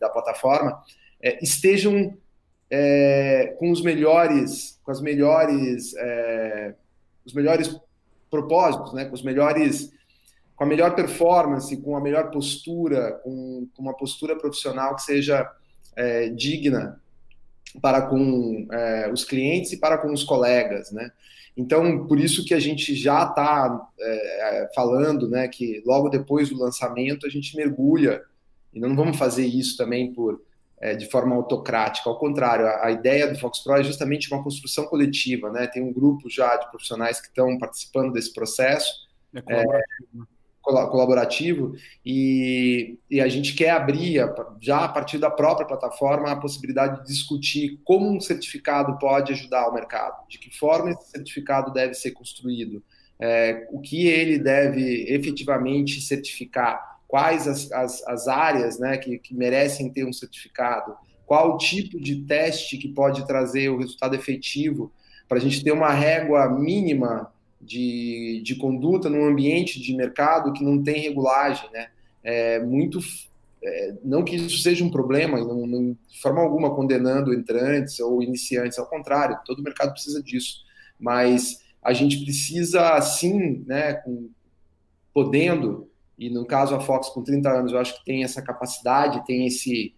da, plataforma, é, estejam é, com os melhores, com as melhores, é, os melhores propósitos, né? Com os melhores com a melhor performance, com a melhor postura, com, com uma postura profissional que seja é, digna para com é, os clientes e para com os colegas, né? Então, por isso que a gente já está é, é, falando, né, que logo depois do lançamento a gente mergulha, e não vamos fazer isso também por é, de forma autocrática, ao contrário, a, a, ideia do Fox Pro é justamente uma construção coletiva, né? Tem um grupo já de profissionais que estão participando desse processo. É colaborativo. Colaborativo e, e, a gente quer abrir, já a partir da própria plataforma, a possibilidade de discutir como um certificado pode ajudar o mercado, de que forma esse certificado deve ser construído, é, o que ele deve efetivamente certificar, quais as, as, as áreas né, que, que merecem ter um certificado, qual o tipo de teste que pode trazer o resultado efetivo, para a gente ter uma régua mínima de, de conduta num ambiente de mercado que não tem regulagem, né? É muito, é, não que isso seja um problema, não, não, de forma alguma condenando entrantes ou iniciantes, ao contrário, todo mercado precisa disso, mas a gente precisa, sim, né, com, podendo, e no caso a Fox com 30 anos, eu acho que tem essa capacidade, tem esse,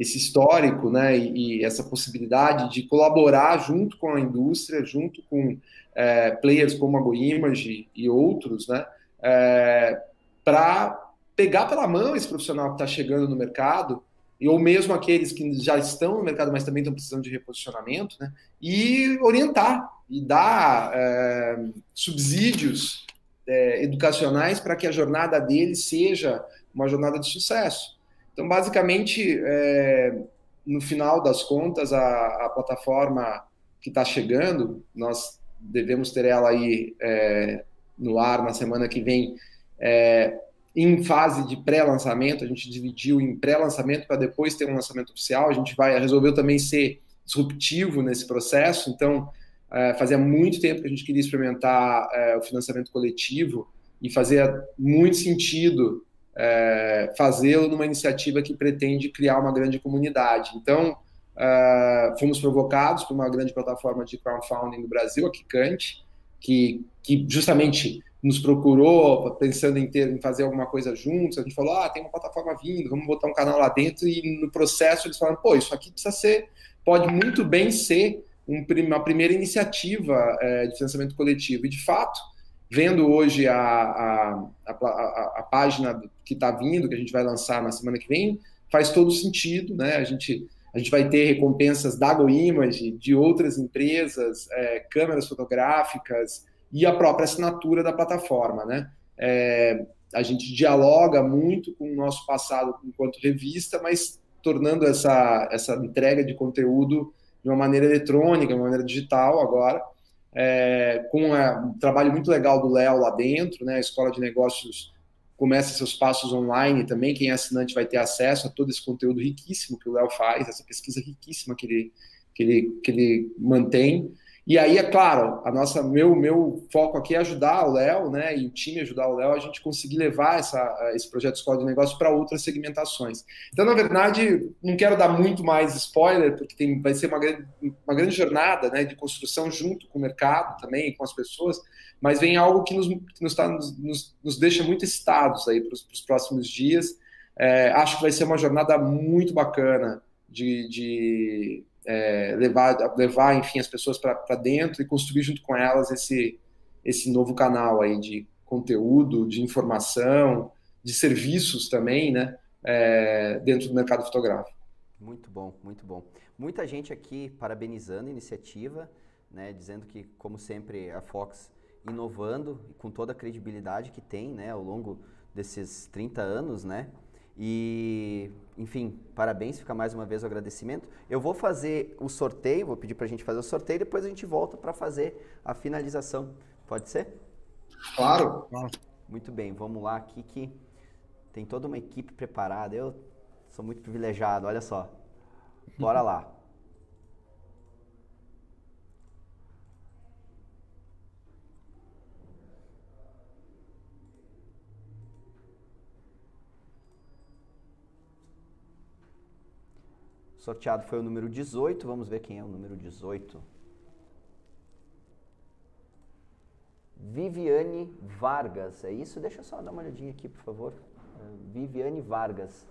esse histórico, né, e, e essa possibilidade de colaborar junto com a indústria, junto com é, players como a GoImage e outros, né, é, para pegar pela mão esse profissional que está chegando no mercado, ou mesmo aqueles que já estão no mercado, mas também estão precisando de reposicionamento, né, e orientar e dar é, subsídios é, educacionais para que a jornada deles seja uma jornada de sucesso. Então, basicamente, é, no final das contas, a, a plataforma que está chegando, nós devemos ter ela aí é, no ar na semana que vem, é, em fase de pré-lançamento. A gente dividiu em pré-lançamento para depois ter um lançamento oficial. A gente vai resolveu também ser disruptivo nesse processo. Então, é, fazia muito tempo que a gente queria experimentar é, o financiamento coletivo e fazia muito sentido é, fazê-lo numa iniciativa que pretende criar uma grande comunidade. Então, Uh, fomos provocados por uma grande plataforma de crowdfunding do Brasil, a Kikante, que, que justamente nos procurou pensando em, ter, em fazer alguma coisa juntos. A gente falou: ah, tem uma plataforma vindo, vamos botar um canal lá dentro. E no processo eles falaram: pô, isso aqui precisa ser, pode muito bem ser um, uma primeira iniciativa é, de financiamento coletivo. E de fato, vendo hoje a, a, a, a página que está vindo, que a gente vai lançar na semana que vem, faz todo sentido, né? A gente a gente vai ter recompensas da GoImage, de outras empresas, é, câmeras fotográficas e a própria assinatura da plataforma, né? É, a gente dialoga muito com o nosso passado enquanto revista, mas tornando essa, essa entrega de conteúdo de uma maneira eletrônica, de uma maneira digital agora, é, com é, um trabalho muito legal do Léo lá dentro, né? A Escola de Negócios começa seus passos online também. Quem é assinante vai ter acesso a todo esse conteúdo riquíssimo que o Léo faz, essa pesquisa riquíssima que ele, que ele, que ele mantém. E aí, é claro, a nossa, meu, meu foco aqui é ajudar o Léo, né, e o time ajudar o Léo a gente conseguir levar essa, esse projeto Escola de Negócio para outras segmentações. Então, na verdade, não quero dar muito mais spoiler, porque tem, vai ser uma grande, uma grande jornada né, de construção junto com o mercado também, com as pessoas, mas vem algo que nos, que nos, tá, nos, nos deixa muito excitados aí para os próximos dias. É, acho que vai ser uma jornada muito bacana de, de é, levar, levar, enfim, as pessoas para dentro e construir junto com elas esse, esse novo canal aí de conteúdo, de informação, de serviços também, né, é, dentro do mercado fotográfico. Muito bom, muito bom. Muita gente aqui parabenizando a iniciativa, né, dizendo que, como sempre, a Fox inovando com toda a credibilidade que tem, né, ao longo desses 30 anos, né, e, enfim, parabéns, fica mais uma vez o agradecimento. Eu vou fazer o sorteio, vou pedir para a gente fazer o sorteio, depois a gente volta para fazer a finalização. Pode ser? Claro. Muito bem, vamos lá aqui que tem toda uma equipe preparada. Eu sou muito privilegiado, olha só. Bora lá. Sorteado foi o número 18. Vamos ver quem é o número 18. Viviane Vargas, é isso? Deixa eu só dar uma olhadinha aqui, por favor. É, Viviane Vargas.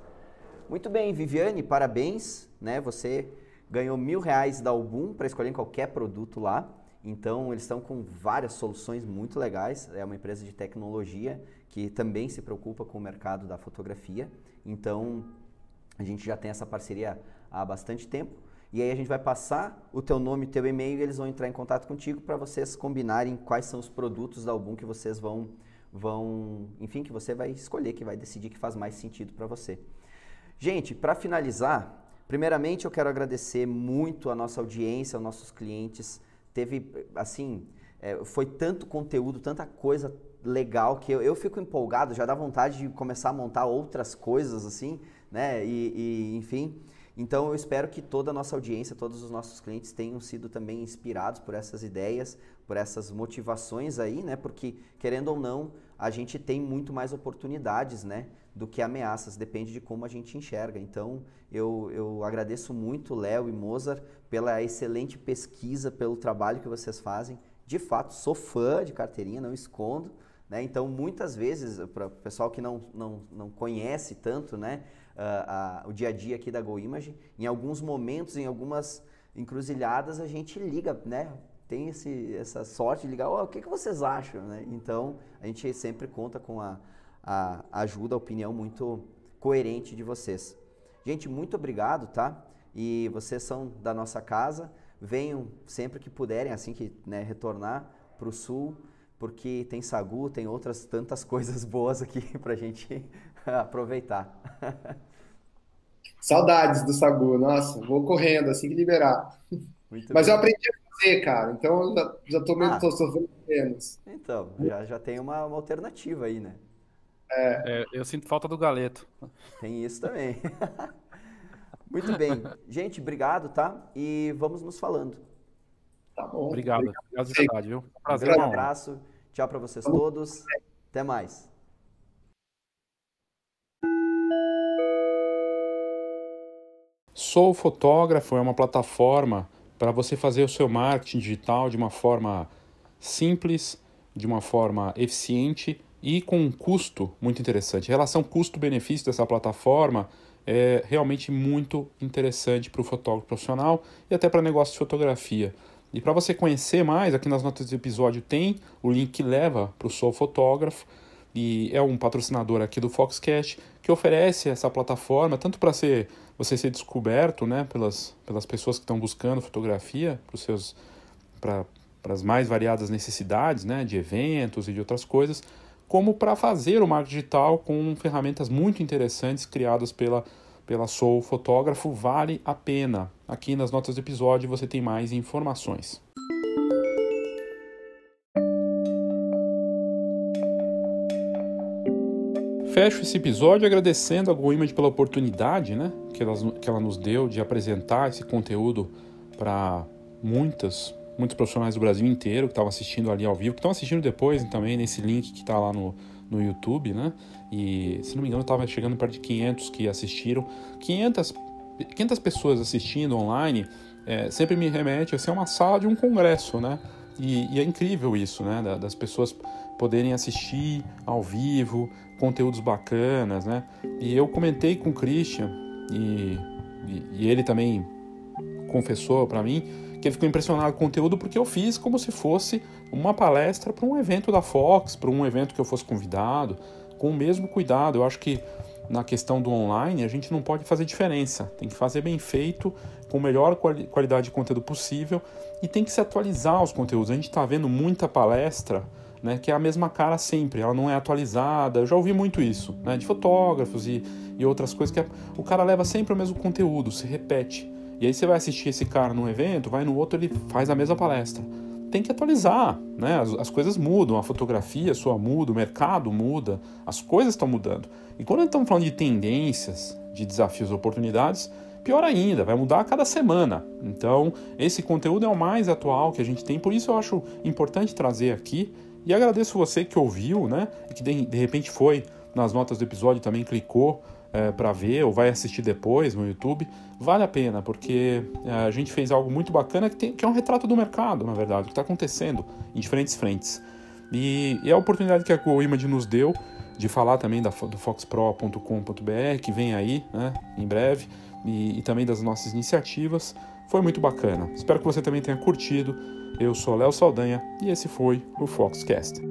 Muito bem, Viviane, parabéns. Né? Você ganhou mil reais da Album para escolher qualquer produto lá. Então, eles estão com várias soluções muito legais. É uma empresa de tecnologia que também se preocupa com o mercado da fotografia. Então, a gente já tem essa parceria há bastante tempo. E aí a gente vai passar o teu nome teu e-mail e eles vão entrar em contato contigo para vocês combinarem quais são os produtos da Album que vocês vão, vão, enfim, que você vai escolher, que vai decidir que faz mais sentido para você. Gente, para finalizar, primeiramente eu quero agradecer muito a nossa audiência, aos nossos clientes. Teve, assim, é, foi tanto conteúdo, tanta coisa legal que eu, eu fico empolgado, já dá vontade de começar a montar outras coisas, assim, né? E, e enfim. Então eu espero que toda a nossa audiência, todos os nossos clientes tenham sido também inspirados por essas ideias, por essas motivações aí, né? Porque querendo ou não, a gente tem muito mais oportunidades, né? Do que ameaças, depende de como a gente enxerga. Então eu, eu agradeço muito Léo e Mozart pela excelente pesquisa, pelo trabalho que vocês fazem. De fato, sou fã de carteirinha, não escondo. Né? Então, muitas vezes, para o pessoal que não, não, não conhece tanto, né? Uh, o dia a dia aqui da GoImage. Em alguns momentos, em algumas encruzilhadas, a gente liga, né? Tem esse, essa sorte de ligar, oh, o que, que vocês acham? Né? Então, a gente sempre conta com a, a ajuda, a opinião muito coerente de vocês. Gente, muito obrigado, tá? E vocês são da nossa casa. Venham sempre que puderem, assim que né, retornar para o sul, porque tem sagu, tem outras tantas *laughs* coisas boas aqui para a gente *laughs* aproveitar. *laughs* Saudades do Sagu, nossa, vou correndo assim que liberar. Muito Mas bem. eu aprendi a fazer, cara, então já, já tô meio ah, tô sofrendo menos. Então, já, já tem uma, uma alternativa aí, né? É. é. eu sinto falta do galeto. Tem isso também. *laughs* Muito bem. Gente, obrigado, tá? E vamos nos falando. Tá bom. Obrigado. Obrigado de verdade, viu? Prazer. Um abraço. Tchau para vocês todos. Até mais. Sou Fotógrafo é uma plataforma para você fazer o seu marketing digital de uma forma simples, de uma forma eficiente e com um custo muito interessante. A relação custo-benefício dessa plataforma é realmente muito interessante para o fotógrafo profissional e até para negócio de fotografia. E para você conhecer mais, aqui nas notas do episódio tem o link que leva para o Sou Fotógrafo e é um patrocinador aqui do Foxcast que oferece essa plataforma tanto para ser você ser descoberto, né, pelas, pelas pessoas que estão buscando fotografia para os seus para as mais variadas necessidades, né, de eventos e de outras coisas, como para fazer o marketing digital com ferramentas muito interessantes criadas pela pela Soul Fotógrafo, vale a pena. Aqui nas notas do episódio você tem mais informações. Fecho esse episódio agradecendo a GoImage pela oportunidade né, que, ela, que ela nos deu de apresentar esse conteúdo para muitas, muitos profissionais do Brasil inteiro que estavam assistindo ali ao vivo, que estão assistindo depois também nesse link que está lá no, no YouTube, né? E se não me engano, estava chegando perto de 500 que assistiram. 500, 500 pessoas assistindo online é, sempre me remete a ser uma sala de um congresso, né? E, e é incrível isso, né? Das pessoas poderem assistir ao vivo, conteúdos bacanas, né? E eu comentei com o Christian e, e, e ele também confessou para mim que ele ficou impressionado com o conteúdo porque eu fiz como se fosse uma palestra para um evento da Fox, para um evento que eu fosse convidado, com o mesmo cuidado. Eu acho que na questão do online a gente não pode fazer diferença, tem que fazer bem feito, com a melhor qualidade de conteúdo possível e tem que se atualizar os conteúdos. A gente está vendo muita palestra né, que é a mesma cara sempre, ela não é atualizada. Eu já ouvi muito isso, né, de fotógrafos e, e outras coisas que é, o cara leva sempre o mesmo conteúdo, se repete. E aí você vai assistir esse cara num evento, vai no outro, ele faz a mesma palestra. Tem que atualizar, né? As, as coisas mudam, a fotografia sua muda, o mercado muda, as coisas estão mudando. E quando estamos falando de tendências, de desafios, oportunidades, pior ainda, vai mudar a cada semana. Então, esse conteúdo é o mais atual que a gente tem, por isso eu acho importante trazer aqui. E agradeço você que ouviu, né? E que de, de repente foi nas notas do episódio também clicou é, para ver ou vai assistir depois no YouTube, vale a pena, porque é, a gente fez algo muito bacana que, tem, que é um retrato do mercado, na verdade, o que está acontecendo em diferentes frentes. E, e, a oportunidade que a GoImage nos deu de falar também da, do foxpro.com.br, que vem aí né, em breve, e, e também das nossas iniciativas, foi muito bacana. Espero que você também tenha curtido. Eu sou Léo Saldanha e esse foi o Foxcast.